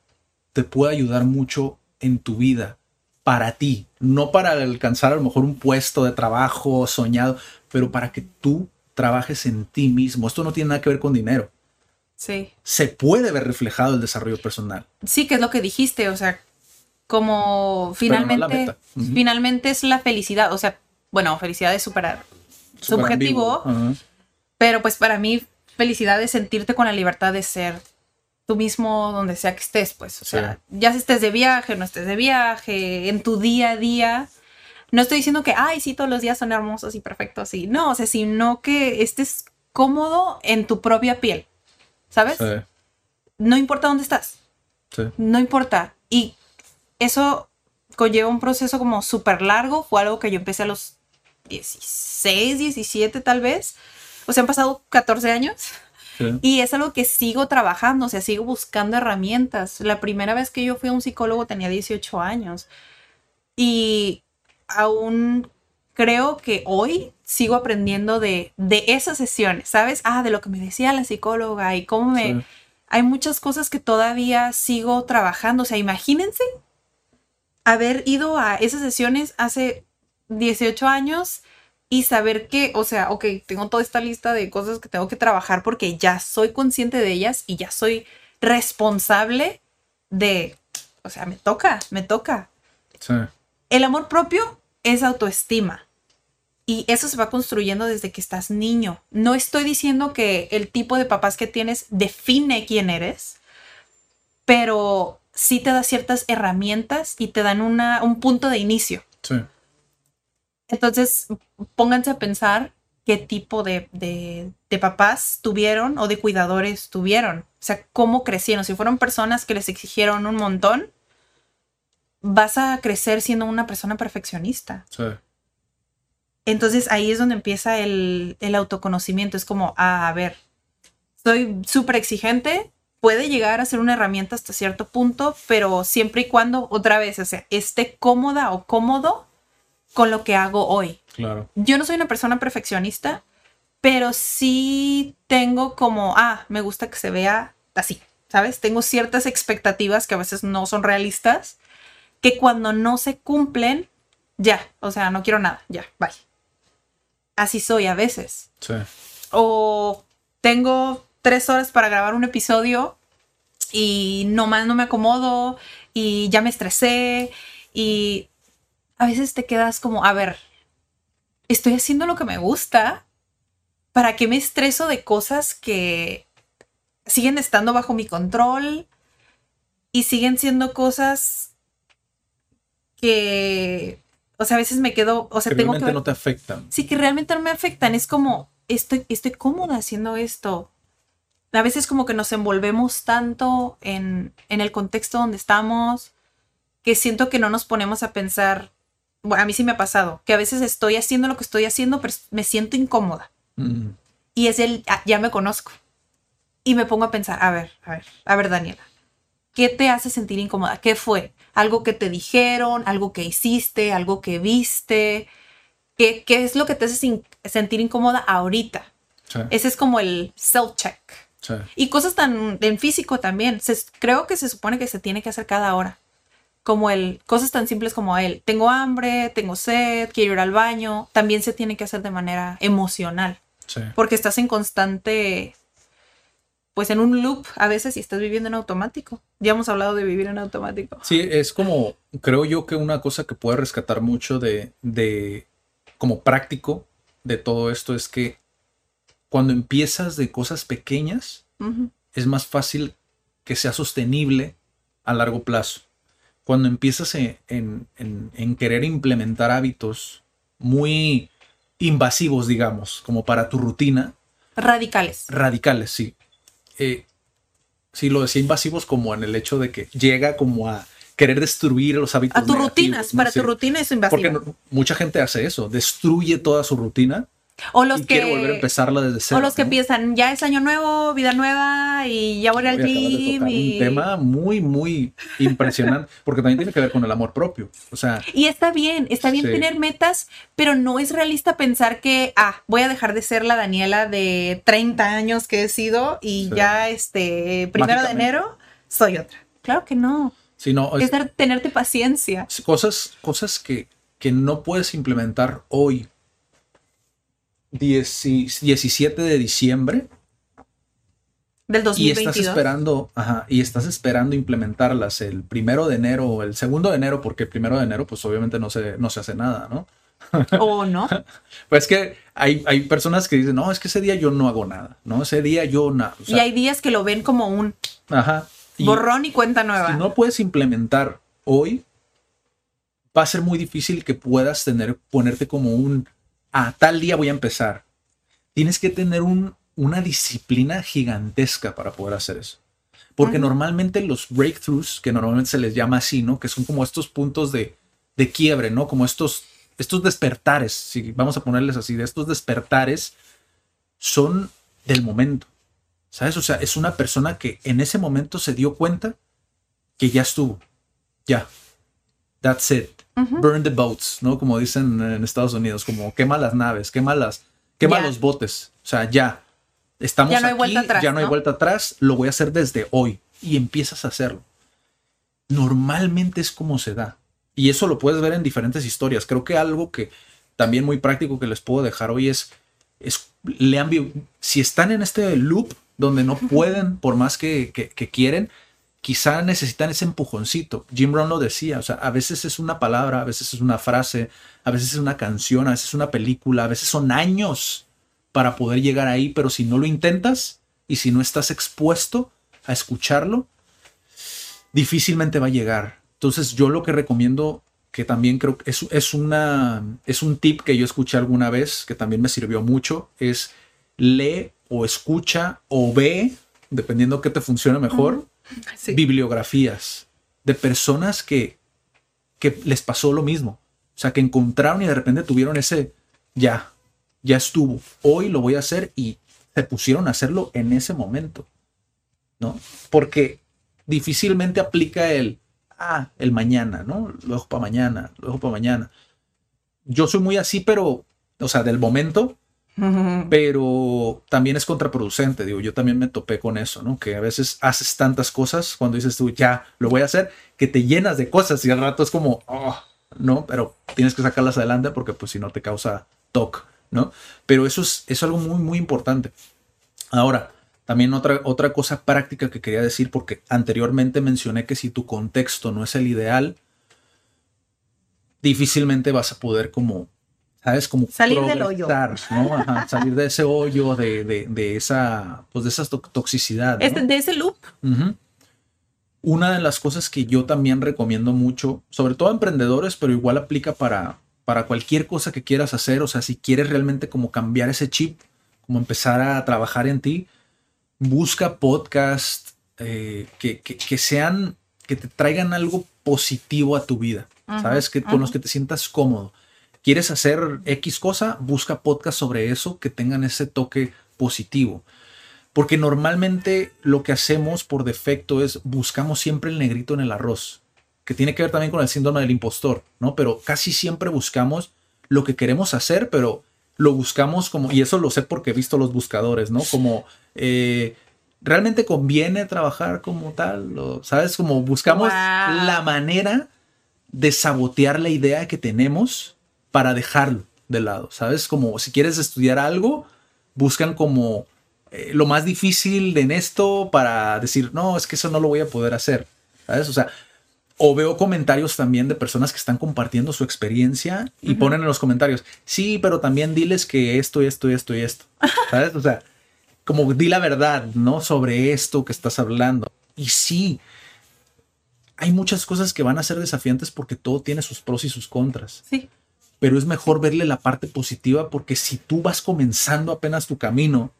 te puede ayudar mucho en tu vida, para ti, no para alcanzar a lo mejor un puesto de trabajo soñado, pero para que tú trabajes en ti mismo. Esto no tiene nada que ver con dinero. Sí. Se puede ver reflejado el desarrollo personal. Sí, que es lo que dijiste, o sea, como finalmente, finalmente es la felicidad, o sea, bueno, felicidad es superar subjetivo, pero pues para mí felicidad es sentirte con la libertad de ser tú mismo donde sea que estés, pues, o sea, ya si estés de viaje, no estés de viaje, en tu día a día. No estoy diciendo que, ay, sí, todos los días son hermosos y perfectos, sí, no, o sea, sino que estés cómodo en tu propia piel. ¿Sabes? No importa dónde estás. No importa. Y eso conlleva un proceso como súper largo. Fue algo que yo empecé a los 16, 17 tal vez. O sea, han pasado 14 años. Sí. Y es algo que sigo trabajando, o sea, sigo buscando herramientas. La primera vez que yo fui a un psicólogo tenía 18 años y aún creo que hoy sigo aprendiendo de, de esas sesiones, ¿sabes? Ah, de lo que me decía la psicóloga y cómo me... Sí. Hay muchas cosas que todavía sigo trabajando, o sea, imagínense haber ido a esas sesiones hace 18 años y saber que, o sea, ok, tengo toda esta lista de cosas que tengo que trabajar porque ya soy consciente de ellas y ya soy responsable de, o sea, me toca, me toca. Sí. El amor propio es autoestima. Y eso se va construyendo desde que estás niño. No estoy diciendo que el tipo de papás que tienes define quién eres, pero sí te da ciertas herramientas y te dan una, un punto de inicio. Sí. Entonces, pónganse a pensar qué tipo de, de- de papás tuvieron o de cuidadores tuvieron. O sea, cómo crecieron. Si fueron personas que les exigieron un montón, vas a crecer siendo una persona perfeccionista. Sí. Entonces ahí es donde empieza el, el autoconocimiento. Es como, ah, a ver, soy súper exigente, puede llegar a ser una herramienta hasta cierto punto, pero siempre y cuando, otra vez, o sea, esté cómoda o cómodo con lo que hago hoy. Claro. Yo no soy una persona perfeccionista, pero sí tengo como, ah, me gusta que se vea así, ¿sabes? Tengo ciertas expectativas que a veces no son realistas, que cuando no se cumplen, ya, o sea, no quiero nada, ya, bye. Así soy a veces. Sí. O tengo tres horas para grabar un episodio y nomás no me acomodo y ya me estresé y a veces te quedas como, a ver, estoy haciendo lo que me gusta, ¿para qué me estreso de cosas que siguen estando bajo mi control y siguen siendo cosas que, o sea, a veces me quedo, o sea, Que tengo que realmente ver- no te afectan. sí que realmente no me afectan. Es como, estoy, estoy cómoda haciendo esto. A veces como que nos envolvemos tanto en, en el contexto donde estamos que siento que no nos ponemos a pensar, bueno, a mí sí me ha pasado, que a veces estoy haciendo lo que estoy haciendo, pero me siento incómoda. Mm. Y es el, ah, ya me conozco. Y me pongo a pensar, a ver, a ver, a ver, Daniela, ¿qué te hace sentir incómoda? ¿Qué fue? ¿Algo que te dijeron? ¿Algo que hiciste? ¿Algo que viste? ¿Qué, qué es lo que te hace sin- sentir incómoda ahorita? Sí. Ese es como el self-check. Sí. Y cosas tan en físico también. Se- creo que se supone que se tiene que hacer cada hora. Como el, cosas tan simples como el, tengo hambre, tengo sed, quiero ir al baño. También se tiene que hacer de manera emocional Sí. porque estás en constante, pues en un loop a veces y estás viviendo en automático. Ya hemos hablado de vivir en automático. Sí, es como, creo yo que una cosa que puede rescatar mucho de, de, como práctico de todo esto es que cuando empiezas de cosas pequeñas, es más fácil que sea sostenible a largo plazo. Cuando empiezas en, en- en- en querer implementar hábitos muy invasivos, digamos, como para tu rutina, Radicales. radicales, sí. Eh, sí, lo decía invasivos como en el hecho de que llega como a querer destruir los hábitos. A tus rutinas, ¿no? para Sí. tu rutina es invasivo. Porque no- mucha gente hace eso, destruye toda su rutina o los y que quiere volver a empezarla desde cero. o los que ¿no? piensan, ya es año nuevo, vida nueva y ya voy al gym y Un tema muy, muy impresionante, porque también tiene que ver con el amor propio. O sea, Y está bien, está bien Sí. tener metas, pero no es realista pensar que, ah, voy a dejar de ser la Daniela de 30 años que he sido y Sí. ya este primero de enero soy otra. Claro que no. si no, es- Es dar- tenerte paciencia. cosas, cosas que, que no puedes implementar hoy, 10 17 de diciembre, Del y estás 2022. esperando, ajá, y estás esperando implementarlas el primero de enero o el segundo de enero, porque el primero de enero, pues obviamente no se, no se hace nada, ¿no? O no. Pues es que hay, hay personas que dicen, no, es que ese día yo no hago nada, ¿no? Ese día yo nada. O sea, y hay días que lo ven como un ajá. Y borrón y cuenta nueva. si no puedes implementar hoy, va a ser muy difícil que puedas tener, ponerte como un, a tal día voy a empezar. Tienes que tener un, una disciplina gigantesca para poder hacer eso. Porque normalmente los breakthroughs, que normalmente se les llama así, ¿no? Que son como estos puntos de, de quiebre, ¿no? Como estos, estos despertares, si vamos a ponerles así, de estos despertares son del momento. ¿Sabes? O sea, es una persona que en ese momento se dio cuenta que ya estuvo. Ya. That's it. Burn the boats, ¿no? Como dicen en Estados Unidos, como quema las naves, quema las, quema los botes. O sea, ya. Estamos Ya no hay aquí, vuelta atrás, ya no hay vuelta atrás, lo voy a hacer desde hoy. Y empiezas a hacerlo. Normalmente es como se da. Y eso lo puedes ver en diferentes historias. Creo que algo que también muy práctico que les puedo dejar hoy es, es lean, si están en este loop donde no pueden por más que, que- que quieren, quizá necesitan ese empujoncito. Jim Brown lo decía, o sea, a veces es una palabra, a veces es una frase, a veces es una canción, a veces es una película, a veces son años para poder llegar ahí, pero si no lo intentas y si no estás expuesto a escucharlo, difícilmente va a llegar. Entonces yo lo que recomiendo, que también creo que es, es, una, es un tip que yo escuché alguna vez, que también me sirvió mucho, es lee o escucha o ve, dependiendo qué te funcione mejor, Bibliografías de personas que, que les pasó lo mismo. O sea, que encontraron y de repente tuvieron ese, ya, ya estuvo, hoy lo voy a hacer y se pusieron a hacerlo en ese momento. ¿No? Porque difícilmente aplica el, ah, el mañana, ¿no? Lo dejo para mañana, lo dejo para mañana. Yo soy muy así, pero, o sea, del momento, pero también es contraproducente, digo, yo también me topé con eso, ¿no? Que a veces haces tantas cosas cuando dices tú, ya, lo voy a hacer, que te llenas de cosas y al rato es como, oh, ¿no? Pero tienes que sacarlas adelante porque pues si no te causa toque, ¿no? Pero eso es, es algo muy, muy importante. Ahora, también otra, otra cosa práctica que quería decir, porque anteriormente mencioné que si tu contexto no es el ideal, difícilmente vas a poder como, ¿sabes? Como Salir del hoyo. ¿no? Ajá, salir de ese hoyo, de, de, de esa, pues de esa to- toxicidad. ¿no? Este- de ese loop. Ujú. Una de las cosas que yo también recomiendo mucho, sobre todo a emprendedores, pero igual aplica para, para cualquier cosa que quieras hacer, o sea, si quieres realmente como cambiar ese chip, como empezar a trabajar en ti, busca podcasts eh, que, que- que sean, que te traigan algo positivo a tu vida, Ujú, ¿sabes? Que, con los que te sientas cómodo. ¿Quieres hacer X cosa? Busca podcasts sobre eso que tengan ese toque positivo. Porque normalmente lo que hacemos por defecto es buscamos siempre el negrito en el arroz, que tiene que ver también con el síndrome del impostor, ¿no? Pero casi siempre buscamos lo que queremos hacer, pero lo buscamos como, y eso lo sé porque he visto los buscadores, ¿no? Como, eh, ¿realmente conviene trabajar como tal? O, ¿Sabes? Como buscamos Wow. la manera de sabotear la idea que tenemos para dejarlo de lado, ¿sabes? Como si quieres estudiar algo, buscan como eh, lo más difícil en esto para decir, no, es que eso no lo voy a poder hacer, ¿sabes? O sea, o veo comentarios también de personas que están compartiendo su experiencia y ponen en los comentarios, sí, pero también diles que esto, esto, esto y esto, ¿sabes? O sea, como di la verdad, ¿no? Sobre esto que estás hablando. Y sí, hay muchas cosas que van a ser desafiantes porque todo tiene sus pros y sus contras Sí. Pero es mejor verle la parte positiva porque si tú vas comenzando apenas tu camino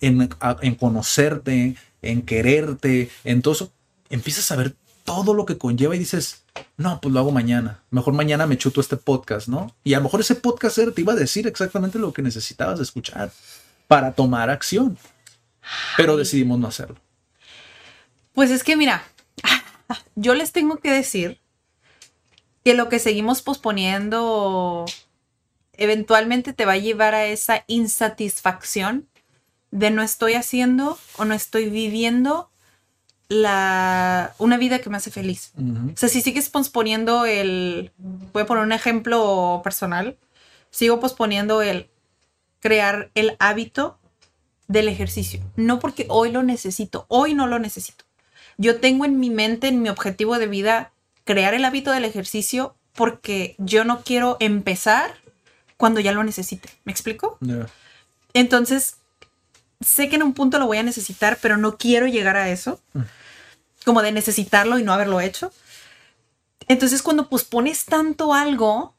en, en conocerte, en quererte, en todo eso, empiezas a ver todo lo que conlleva y dices, no, pues lo hago mañana. Mejor mañana me chuto este podcast, ¿no? Y a lo mejor ese podcast te iba a decir exactamente lo que necesitabas escuchar para tomar acción. Pero decidimos no hacerlo. Pues es que mira, yo les tengo que decir que lo que seguimos posponiendo eventualmente te va a llevar a esa insatisfacción de no estoy haciendo o no estoy viviendo la, una vida que me hace feliz. O sea, si sigues posponiendo el, voy a poner un ejemplo personal, sigo posponiendo el crear el hábito del ejercicio. No porque hoy lo necesito, hoy no lo necesito. Yo tengo en mi mente, en mi objetivo de vida, crear el hábito del ejercicio porque yo no quiero empezar cuando ya lo necesite. ¿Me explico? Entonces, sé que en un punto lo voy a necesitar, pero no quiero llegar a eso, como de necesitarlo y no haberlo hecho. Entonces, cuando pospones tanto algo,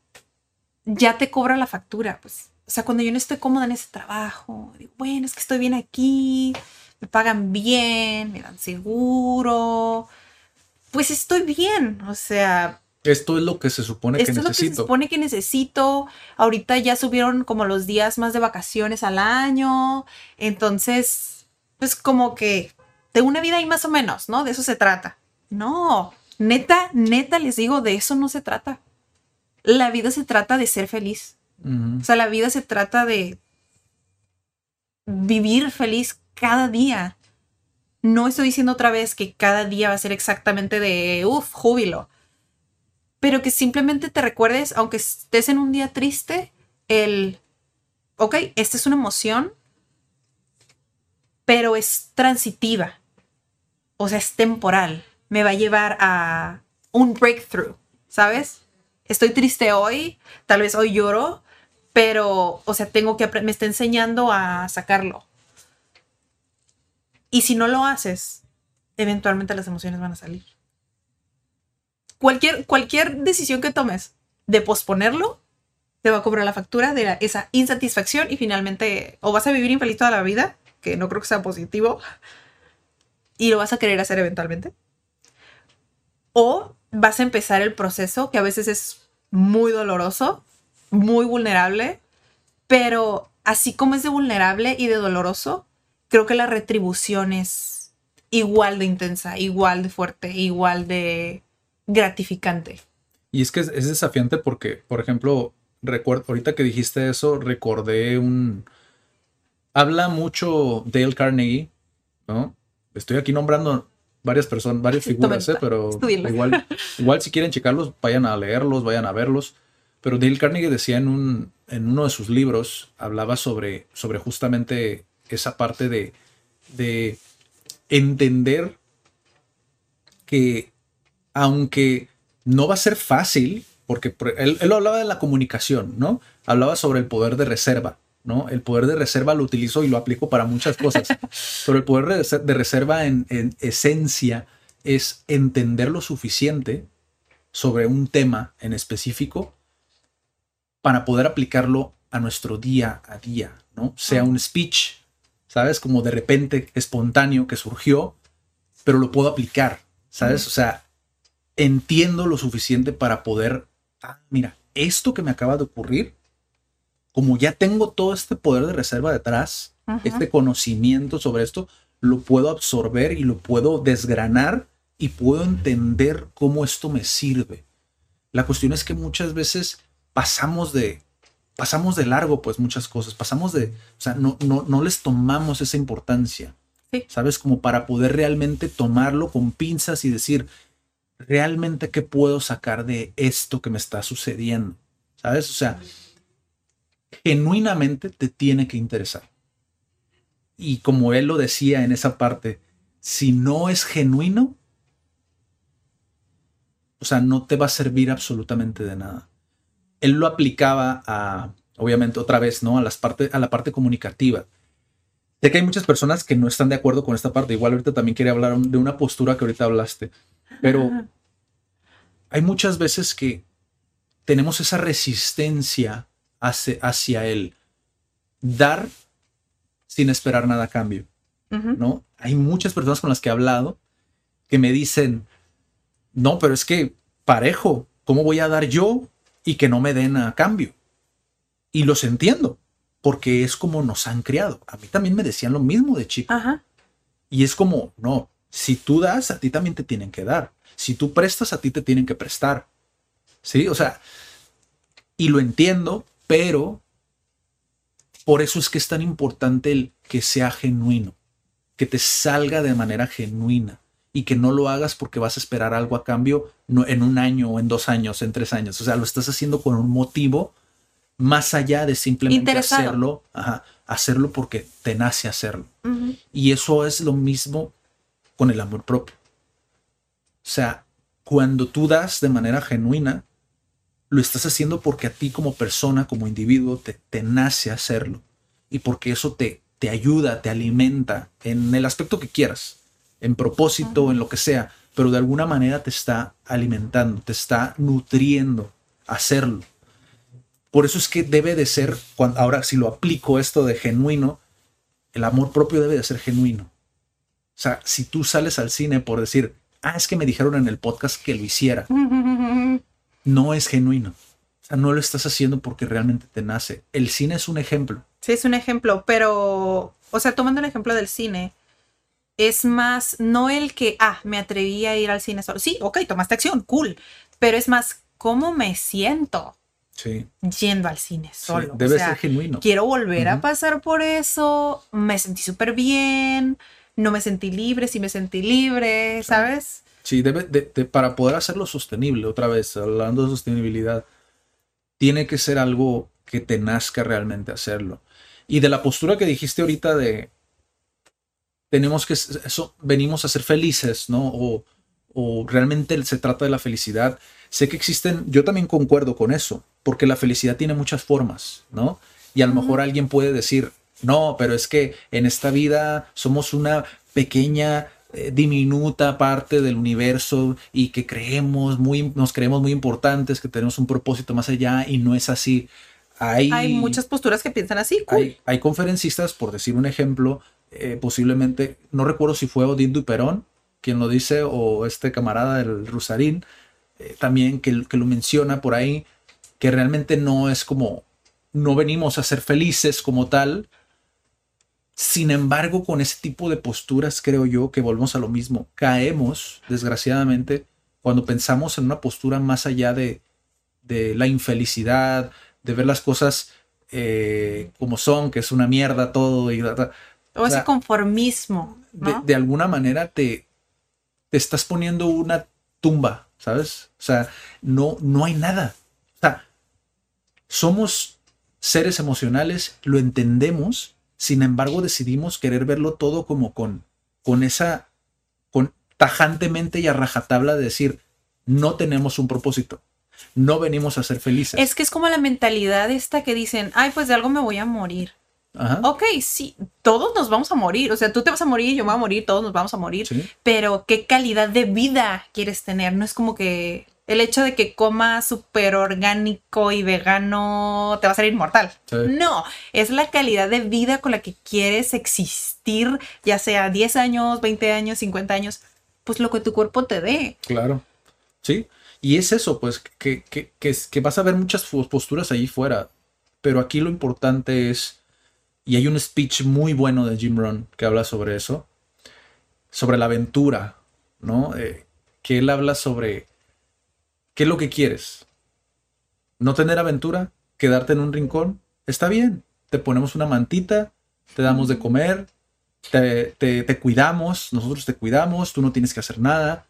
ya te cobra la factura, pues. O sea, cuando yo no estoy cómoda en ese trabajo, digo, bueno, es que estoy bien aquí, me pagan bien, me dan seguro, pues estoy bien. O sea, Esto es lo que se supone que esto es lo que se necesito. supone que necesito. Ahorita ya subieron como los días más de vacaciones al año. Entonces, pues como que de una vida ahí más o menos, ¿no? De eso se trata. No, neta, neta les digo, de eso no se trata. La vida se trata de ser feliz. O sea, la vida se trata de vivir feliz cada día. No estoy diciendo otra vez que cada día va a ser exactamente de, uff, júbilo. Pero que simplemente te recuerdes, aunque estés en un día triste, el, ok, esta es una emoción, pero es transitiva. O sea, es temporal. Me va a llevar a un breakthrough, ¿sabes? Estoy triste hoy, tal vez hoy lloro, pero, o sea, tengo que me está enseñando a sacarlo. Y si no lo haces, eventualmente las emociones van a salir. Cualquier, cualquier decisión que tomes de posponerlo, te va a cobrar la factura de esa insatisfacción y finalmente o vas a vivir infeliz toda la vida, que no creo que sea positivo, y lo vas a querer hacer eventualmente. O vas a empezar el proceso, que a veces es muy doloroso, muy vulnerable, pero así como es de vulnerable y de doloroso, creo que la retribución es igual de intensa, igual de fuerte, igual de gratificante. Y es que es, es desafiante porque, por ejemplo, recuerdo, ahorita que dijiste eso, recordé un... Habla mucho Dale Carnegie, ¿no? Estoy aquí nombrando varias personas, varias figuras, ¿eh? pero igual, igual si quieren checarlos, vayan a leerlos, vayan a verlos. Pero Dale Carnegie decía en, un, en uno de sus libros, hablaba sobre, sobre justamente esa parte de, de entender que aunque no va a ser fácil, porque por- él, él hablaba de la comunicación, ¿no? Hablaba sobre el poder de reserva, ¿no? El poder de reserva lo utilizo y lo aplico para muchas cosas, pero el poder de, reser- de reserva en, en esencia es entender lo suficiente sobre un tema en específico para poder aplicarlo a nuestro día a día, ¿no? Sea un speech, ¿sabes? Como de repente espontáneo que surgió, pero lo puedo aplicar, ¿sabes? O sea, entiendo lo suficiente para poder, ah, mira, esto que me acaba de ocurrir, como ya tengo todo este poder de reserva detrás, Ajá. este conocimiento sobre esto, lo puedo absorber y lo puedo desgranar y puedo entender cómo esto me sirve. La cuestión es que muchas veces pasamos de pasamos de largo pues muchas cosas, pasamos de, o sea, no no no les tomamos esa importancia. Sí. ¿Sabes? Como para poder realmente tomarlo con pinzas y decir, realmente qué puedo sacar de esto que me está sucediendo. ¿Sabes? O sea, genuinamente te tiene que interesar. Y como él lo decía en esa parte, si no es genuino, o sea, no te va a servir absolutamente de nada. Él lo aplicaba a, obviamente, otra vez, ¿no? A, las parte, a la parte comunicativa. Sé que hay muchas personas que no están de acuerdo con esta parte. Igual ahorita también quería hablar de una postura que ahorita hablaste. Pero hay muchas veces que tenemos esa resistencia hacia, hacia el dar sin esperar nada a cambio. ¿no? Hay muchas personas con las que he hablado que me dicen, no, pero es que parejo, ¿cómo voy a dar yo y que no me den a cambio? Y los entiendo, porque es como nos han criado. A mí también me decían lo mismo de chico. Ajá. Y es como, no, si tú das, a ti también te tienen que dar. Si tú prestas, a ti te tienen que prestar. ¿Sí? O sea, y lo entiendo, pero por eso es que es tan importante el que sea genuino, que te salga de manera genuina y que no lo hagas porque vas a esperar algo a cambio en un año o en dos años, en tres años. O sea, lo estás haciendo con un motivo más allá de simplemente Interesado. hacerlo, ajá, hacerlo porque te nace hacerlo. Y eso es lo mismo con el amor propio. O sea, cuando tú das de manera genuina, lo estás haciendo porque a ti como persona, como individuo, te, te nace hacerlo. Y porque eso te, te ayuda, te alimenta en el aspecto que quieras, en propósito, en lo que sea, pero de alguna manera te está alimentando, te está nutriendo hacerlo. Por eso es que debe de ser, cuando, ahora si lo aplico esto de genuino, el amor propio debe de ser genuino. O sea, si tú sales al cine por decir, ah, es que me dijeron en el podcast que lo hiciera, no es genuino. O sea, no lo estás haciendo porque realmente te nace. El cine es un ejemplo. Sí, es un ejemplo, pero, o sea, tomando el ejemplo del cine, es más, no el que, ah, me atreví a ir al cine solo. Sí, ok, tomaste acción, cool. Pero es más, ¿cómo me siento? Sí. Yendo al cine solo. Sí, debe ser genuino. Quiero volver a pasar por eso. Me sentí súper bien. No me sentí libre, sí me sentí libre, ¿sabes? Sí, debe, de, para poder hacerlo sostenible, otra vez, hablando de sostenibilidad, tiene que ser algo que te nazca realmente hacerlo. Y de la postura que dijiste ahorita de tenemos que, eso, venimos a ser felices, ¿no? O, o realmente se trata de la felicidad. Sé que existen, yo también concuerdo con eso, porque la felicidad tiene muchas formas, ¿no? Y a lo mejor alguien puede decir, no, pero es que en esta vida somos una pequeña eh, diminuta parte del universo y que creemos muy, nos creemos muy importantes, que tenemos un propósito más allá y no es así. Hay, hay muchas posturas que piensan así. Hay, hay, conferencistas, por decir un ejemplo, eh, posiblemente, no recuerdo si fue Odín Duperón quien lo dice, o este camarada del Rusarín, eh, también que, que, lo menciona por ahí, que realmente no es como, no venimos a ser felices como tal. Sin embargo, con ese tipo de posturas, creo yo que volvemos a lo mismo. Caemos, desgraciadamente, cuando pensamos en una postura más allá de, de la infelicidad, de ver las cosas eh, como son, que es una mierda todo. Y, o, ese conformismo. De, de, alguna manera te, te estás poniendo una tumba, ¿sabes? O sea, no, no hay nada. O sea, somos seres emocionales, lo entendemos, sin embargo decidimos querer verlo todo como con, con esa, con tajantemente y a rajatabla de decir, no tenemos un propósito no venimos a ser felices. Es que es como la mentalidad esta que dicen, ay, pues de algo me voy a morir. Ajá. Ok, sí, todos nos vamos a morir. O sea, tú te vas a morir, yo me voy a morir, todos nos vamos a morir. Pero ¿qué calidad de vida quieres tener? No es como que el hecho de que comas súper orgánico y vegano te va a ser inmortal. No, es la calidad de vida con la que quieres existir, ya sea 10 años, 20 años, 50 años, pues lo que tu cuerpo te dé. Claro. Sí, y es eso, pues, que, que, que, vas a ver muchas posturas allí fuera. Pero aquí lo importante es, y hay un speech muy bueno de Jim Rohn que habla sobre eso, sobre la aventura, ¿no? Eh, que él habla sobre qué es lo que quieres. No tener aventura, quedarte en un rincón, está bien. Te ponemos una mantita, te damos de comer, te, te, te cuidamos, nosotros te cuidamos, tú no tienes que hacer nada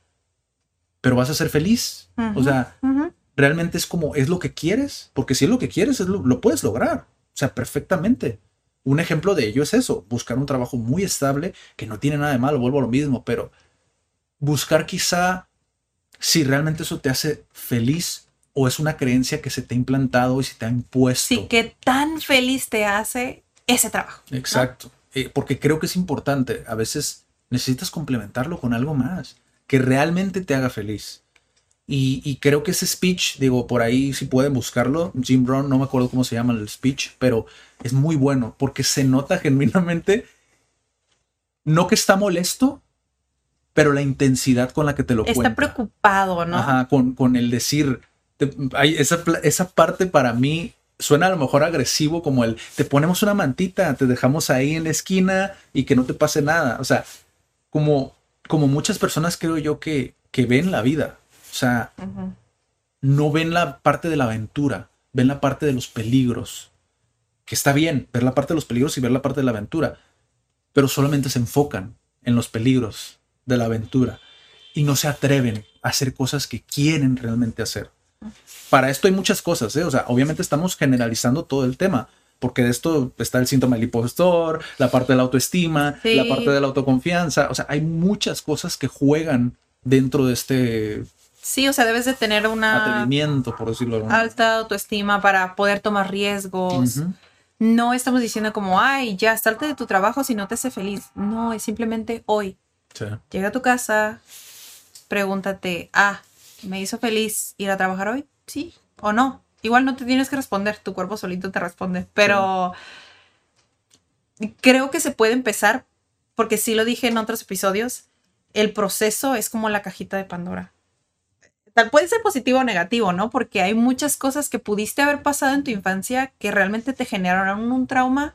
pero vas a ser feliz. o sea, realmente es como, ¿es lo que quieres? Porque si es lo que quieres, lo, puedes lograr. O sea, perfectamente. Un ejemplo de ello es eso, buscar un trabajo muy estable, que no tiene nada de malo, vuelvo a lo mismo, pero buscar quizá si realmente eso te hace feliz o es una creencia que se te ha implantado y se te ha impuesto. Sí, que tan feliz te hace ese trabajo. Exacto, eh, porque creo que es importante. A veces necesitas complementarlo con algo más que realmente te haga feliz. Y, creo que ese speech, digo, por ahí si pueden buscarlo, Jim Brown, no me acuerdo cómo se llama el speech, pero es muy bueno porque se nota genuinamente, no que está molesto, pero la intensidad con la que te lo Está preocupado, ¿no? Ajá, con, con el decir, hay esa, esa parte para mí suena a lo mejor agresivo como el, te ponemos una mantita, te dejamos ahí en la esquina y que no te pase nada. O sea, como como muchas personas creo yo que, que ven la vida. O sea, no ven la parte de la aventura, ven la parte de los peligros. Que está bien ver la parte de los peligros y ver la parte de la aventura, pero solamente se enfocan en los peligros de la aventura y no se atreven a hacer cosas que quieren realmente hacer. Para esto hay muchas cosas, ¿eh? o sea, obviamente estamos generalizando todo el tema, porque de esto está el síntoma del impostor, la parte de la autoestima, la parte de la autoconfianza, o sea, hay muchas cosas que juegan dentro de este Sí, o sea, debes de tener una atrevimiento, por decirlo. Alta autoestima para poder tomar riesgos. No estamos diciendo como, ay, ya, salte de tu trabajo si no te hace feliz. No, es simplemente hoy. Llega a tu casa, pregúntate, ah, ¿me hizo feliz ir a trabajar hoy? Sí o no. Igual no te tienes que responder, tu cuerpo solito te responde, pero creo que se puede empezar, porque sí lo dije en otros episodios, el proceso es como la cajita de Pandora. Tal puede ser positivo o negativo, ¿no? Porque hay muchas cosas que pudiste haber pasado en tu infancia que realmente te generaron un trauma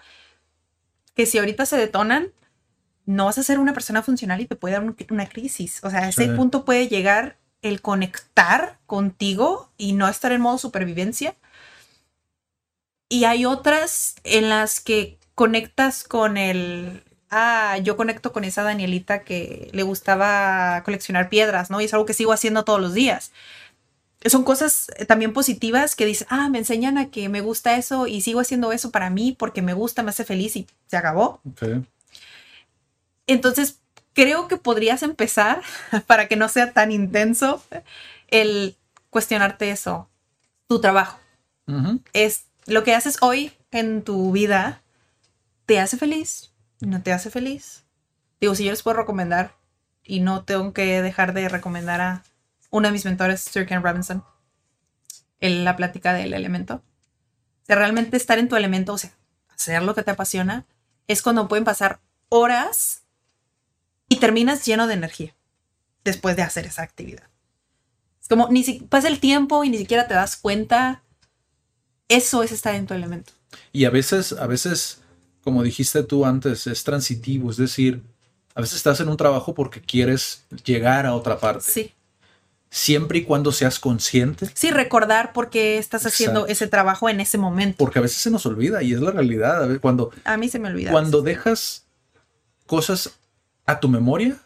que si ahorita se detonan, no vas a ser una persona funcional y te puede dar un- una crisis. O sea, a ese Sí. punto puede llegar el conectar contigo y no estar en modo supervivencia. Y hay otras en las que conectas con el... Ah, yo conecto con esa Danielita que le gustaba coleccionar piedras, ¿no? Y es algo que sigo haciendo todos los días. Son cosas eh, también positivas que dices, ah, me enseñan a que me gusta eso y sigo haciendo eso para mí porque me gusta, me hace feliz y se acabó. Entonces, creo que podrías empezar, para que no sea tan intenso, el cuestionarte eso, tu trabajo. Es lo que haces hoy en tu vida, ¿te hace feliz? ¿No te hace feliz? Digo, si yo les puedo recomendar, y no tengo que dejar de recomendar a uno de mis mentores, Sir Ken Robinson, en la plática del elemento. Sea, realmente estar en tu elemento, o sea, hacer lo que te apasiona, es cuando pueden pasar horas y terminas lleno de energía después de hacer esa actividad. Es como, ni si pasa el tiempo y ni siquiera te das cuenta. Eso es estar en tu elemento. Y a veces, a veces, como dijiste tú antes, es transitivo, es decir, a veces estás en un trabajo porque quieres llegar a otra parte. Sí. Siempre y cuando seas consciente, Sí, recordar por qué estás haciendo Exacto. ese trabajo en ese momento. porque a veces se nos olvida y es la realidad. A ver, cuando, A mí se me olvida. cuando dejas cosas a tu memoria,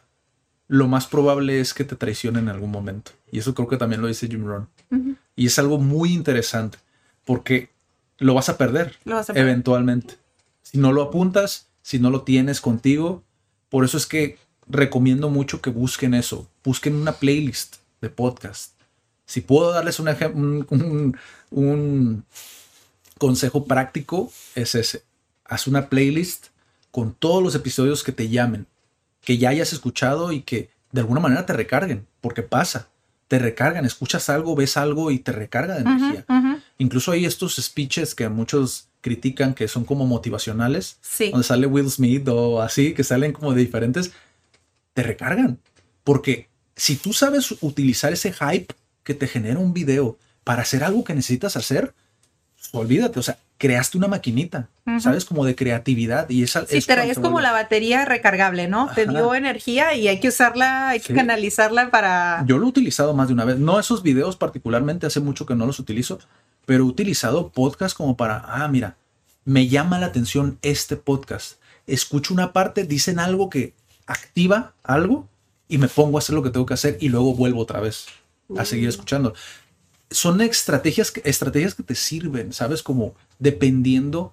lo más probable es que te traicionen en algún momento. Y eso creo que también lo dice Jim Rohn. Y es algo muy interesante porque lo vas a perder Lo vas a perder. eventualmente. Si no lo apuntas, si no lo tienes contigo, por eso es que recomiendo mucho que busquen eso. Busquen una playlist de podcast. Si puedo darles un, un, un- un consejo práctico, es ese. Haz una playlist con todos los episodios que te llamen, que ya hayas escuchado y que de alguna manera te recarguen, porque pasa. Te recargan, escuchas algo, ves algo y te recarga de energía. Ujú. Incluso hay estos speeches que muchos critican que son como motivacionales, Sí. donde sale Will Smith o así, que salen como de diferentes, te recargan. Porque si tú sabes utilizar ese hype que te genera un video para hacer algo que necesitas hacer, olvídate, o sea, creaste una maquinita, Ujú. ¿sabes? Como de creatividad y esa Sí, es te es como vuelve- la batería recargable, ¿no? Te Ajá. dio energía y hay que usarla, hay que Sí. canalizarla para... Yo lo he utilizado más de una vez. No esos videos particularmente, hace mucho que no los utilizo, pero he utilizado podcast como para, ah, mira, me llama la atención este podcast. Escucho una parte, dicen algo que activa algo y me pongo a hacer lo que tengo que hacer y luego vuelvo otra vez a seguir escuchando. Son estrategias, que- estrategias que te sirven, ¿sabes? Como dependiendo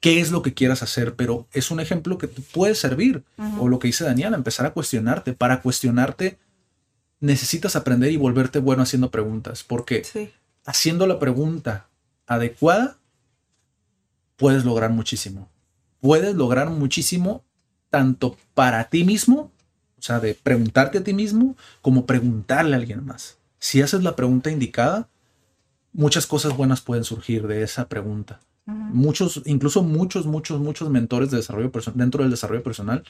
qué es lo que quieras hacer, pero es un ejemplo que te puede servir. O lo que dice Daniela, empezar a cuestionarte. Para cuestionarte, necesitas aprender y volverte bueno haciendo preguntas, porque Sí. Haciendo la pregunta adecuada, puedes lograr muchísimo. Puedes lograr muchísimo tanto para ti mismo, o sea, de preguntarte a ti mismo, como preguntarle a alguien más. Si haces la pregunta indicada, muchas cosas buenas pueden surgir de esa pregunta. Muchos, incluso muchos, muchos, muchos mentores de desarrollo personal, dentro del desarrollo personal,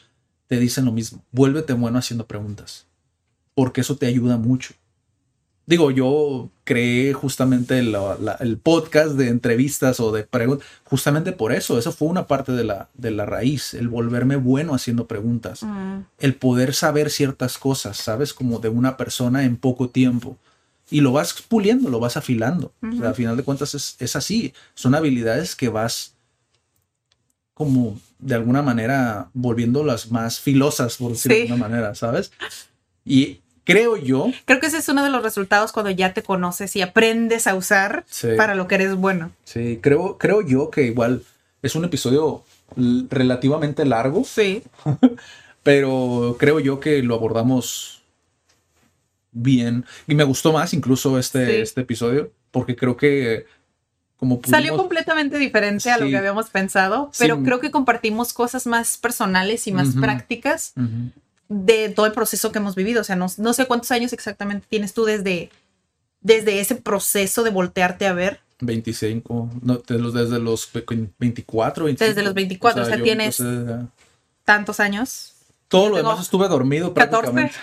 te dicen lo mismo. Vuélvete bueno haciendo preguntas, porque eso te ayuda mucho. Digo, yo creé justamente la- la- el podcast de entrevistas o de preguntas, justamente por eso. Eso fue una parte de la, de la raíz, el volverme bueno haciendo preguntas Mm. el poder saber ciertas cosas, ¿sabes? Como de una persona en poco tiempo. Y lo vas puliendo, lo vas afilando. O sea, Ujú. al final de cuentas es, es así. Son habilidades que vas como de alguna manera volviéndolas más filosas, por decirlo de alguna manera, ¿sabes? Y creo yo, Creo que ese es uno de los resultados cuando ya te conoces y aprendes a usar Sí. para lo que eres bueno. sí, creo, creo yo que igual es un episodio relativamente largo, Sí. pero creo yo que lo abordamos bien y me gustó más incluso este, Sí. este episodio porque creo que como Salió completamente diferente a lo que habíamos pensado, Sí. pero creo que compartimos cosas más personales y más prácticas Ujú. De todo el proceso que hemos vivido. O sea, no, no sé cuántos años exactamente tienes tú desde, desde ese proceso de voltearte a ver. 25 no, los, desde los ve- 24 25. Desde los 24, o sea, tienes- empecé Tantos años. todo lo demás estuve dormido 14. prácticamente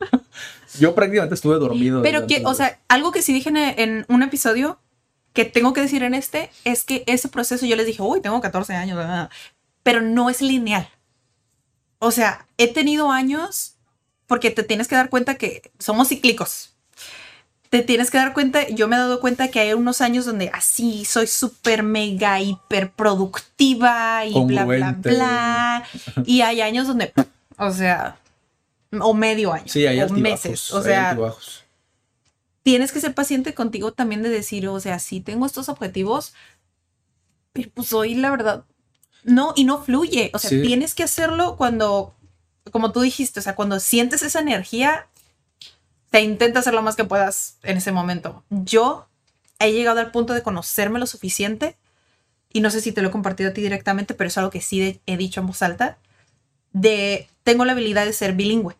yo prácticamente estuve dormido Pero desde que, o sea, algo que sí dije en, en un episodio que tengo que decir en este es que ese proceso yo les dije, uy, tengo 14 años, ah", pero no es lineal. O sea, he tenido años porque te tienes que dar cuenta que somos cíclicos. Te tienes que dar cuenta, yo me he dado cuenta que hay unos años donde así soy súper mega hiper productiva y bla, bla, bla. Y hay años donde, o sea, o medio año, Sí, hay o altibajos. meses. O sea, altibajos. tienes que ser paciente contigo también de decir, o sea, sí tengo estos objetivos, pero pues hoy la verdad, no, y no fluye. O sea, Sí. tienes que hacerlo cuando, como tú dijiste, o sea, cuando sientes esa energía, te intenta hacer lo más que puedas en ese momento. Yo he llegado al punto de conocerme lo suficiente, y no sé si te lo he compartido a ti directamente, pero es algo que sí de- he dicho en voz alta, de tengo la habilidad de ser bilingüe.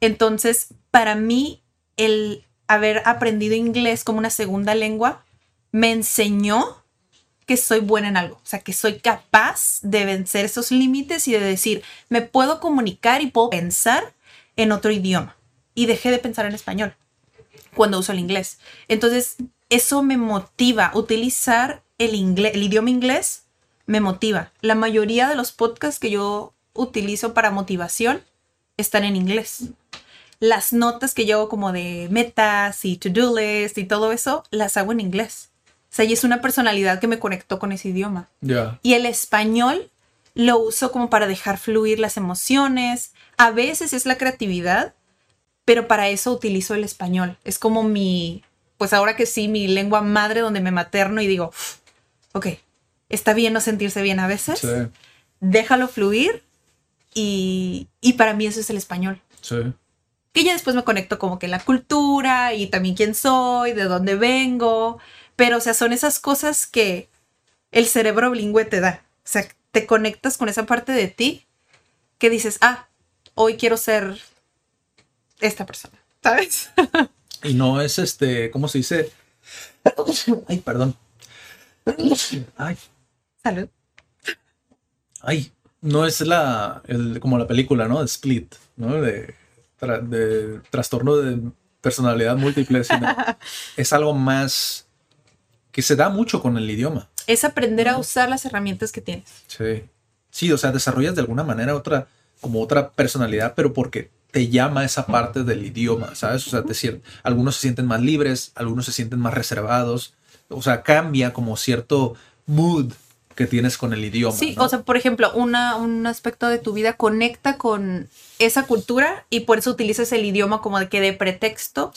Entonces, para mí, el haber aprendido inglés como una segunda lengua me enseñó que soy buena en algo, o sea, que soy capaz de vencer esos límites y de decir, me puedo comunicar y puedo pensar en otro idioma. Y dejé de pensar en español cuando uso el inglés. Entonces, eso me motiva. Utilizar el, idioma inglés me motiva. La mayoría de los podcasts que yo utilizo para motivación están en inglés. Las notas que yo hago como de metas y to-do list y todo eso, las hago en inglés. O sea, y es una personalidad que me conectó con ese idioma. Ya. Y el español lo uso como para dejar fluir las emociones. A veces es la creatividad, pero para eso utilizo el español. Es como mi, pues ahora que sí, mi lengua madre donde me materno y digo, "Uf, ok, está bien no sentirse bien a veces, Sí. déjalo fluir y, y para mí eso es el español. Sí. Que ya después me conecto como que en la cultura y también quién soy, de dónde vengo. Pero, o sea, son esas cosas que el cerebro bilingüe te da. O sea, te conectas con esa parte de ti que dices, ah, hoy quiero ser esta persona, ¿sabes? Y no es este, ¿cómo se dice? Ay, perdón. Ay, Salud. ay. No es la, el- como la película, ¿no? De Split, ¿no? De, tra- de trastorno de personalidad múltiple, sino es algo más que se da mucho con el idioma. Es aprender a usar las herramientas que tienes. Sí. Sí, o sea, desarrollas de alguna manera otra, como otra personalidad, pero porque te llama esa parte del idioma, ¿sabes? O sea, sien- algunos se sienten más libres, algunos se sienten más reservados. O sea, cambia como cierto mood que tienes con el idioma. Sí, ¿no? o sea, por ejemplo, una, un aspecto de tu vida conecta con esa cultura y por eso utilizas el idioma como de que de pretexto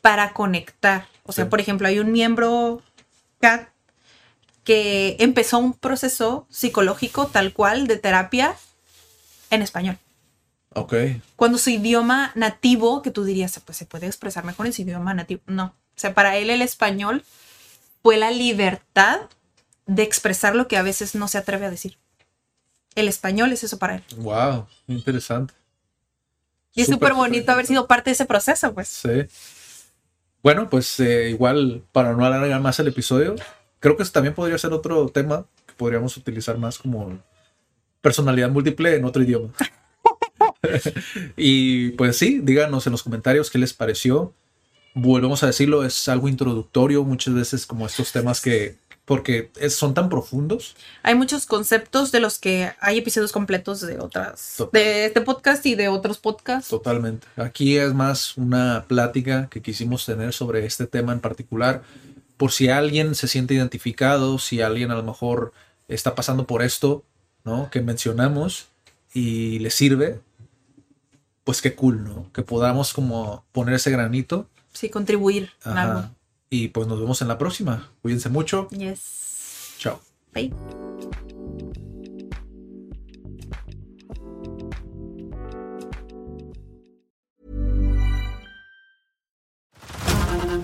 para conectar. O sea, Sí. por ejemplo, hay un miembro Que empezó un proceso psicológico tal cual de terapia en español. Ok. Cuando su idioma nativo, que tú dirías, pues se puede expresar mejor en su idioma nativo. No. O sea, para él el español fue la libertad de expresar lo que a veces no se atreve a decir. El español es eso para él. Wow. Interesante. Y es súper bonito haber sido parte de ese proceso, pues. Sí. Bueno, pues eh, igual, para no alargar más el episodio, creo que también podría ser otro tema que podríamos utilizar más como personalidad múltiple en otro idioma. y pues sí, díganos en los comentarios qué les pareció. Volvemos a decirlo, es algo introductorio muchas veces como estos temas que, porque es- son tan profundos. Hay muchos conceptos de los que hay episodios completos de otras, Total. de este podcast y de otros podcasts. Totalmente. Aquí es más una plática que quisimos tener sobre este tema en particular. Por si alguien se siente identificado, si alguien a lo mejor está pasando por esto, ¿no? Que mencionamos y le sirve, pues qué cool, ¿no? Que podamos como poner ese granito. Sí, contribuir en algo. Ajá. Y pues nos vemos en la próxima. Cuídense mucho. Yes. Chao. Bye.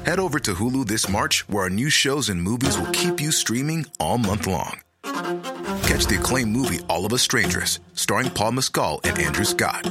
Head over to Hulu this March, where our new shows and movies will keep you streaming all month long. Catch the acclaimed movie All of Us Strangers, starring Paul Mescal and Andrew Scott.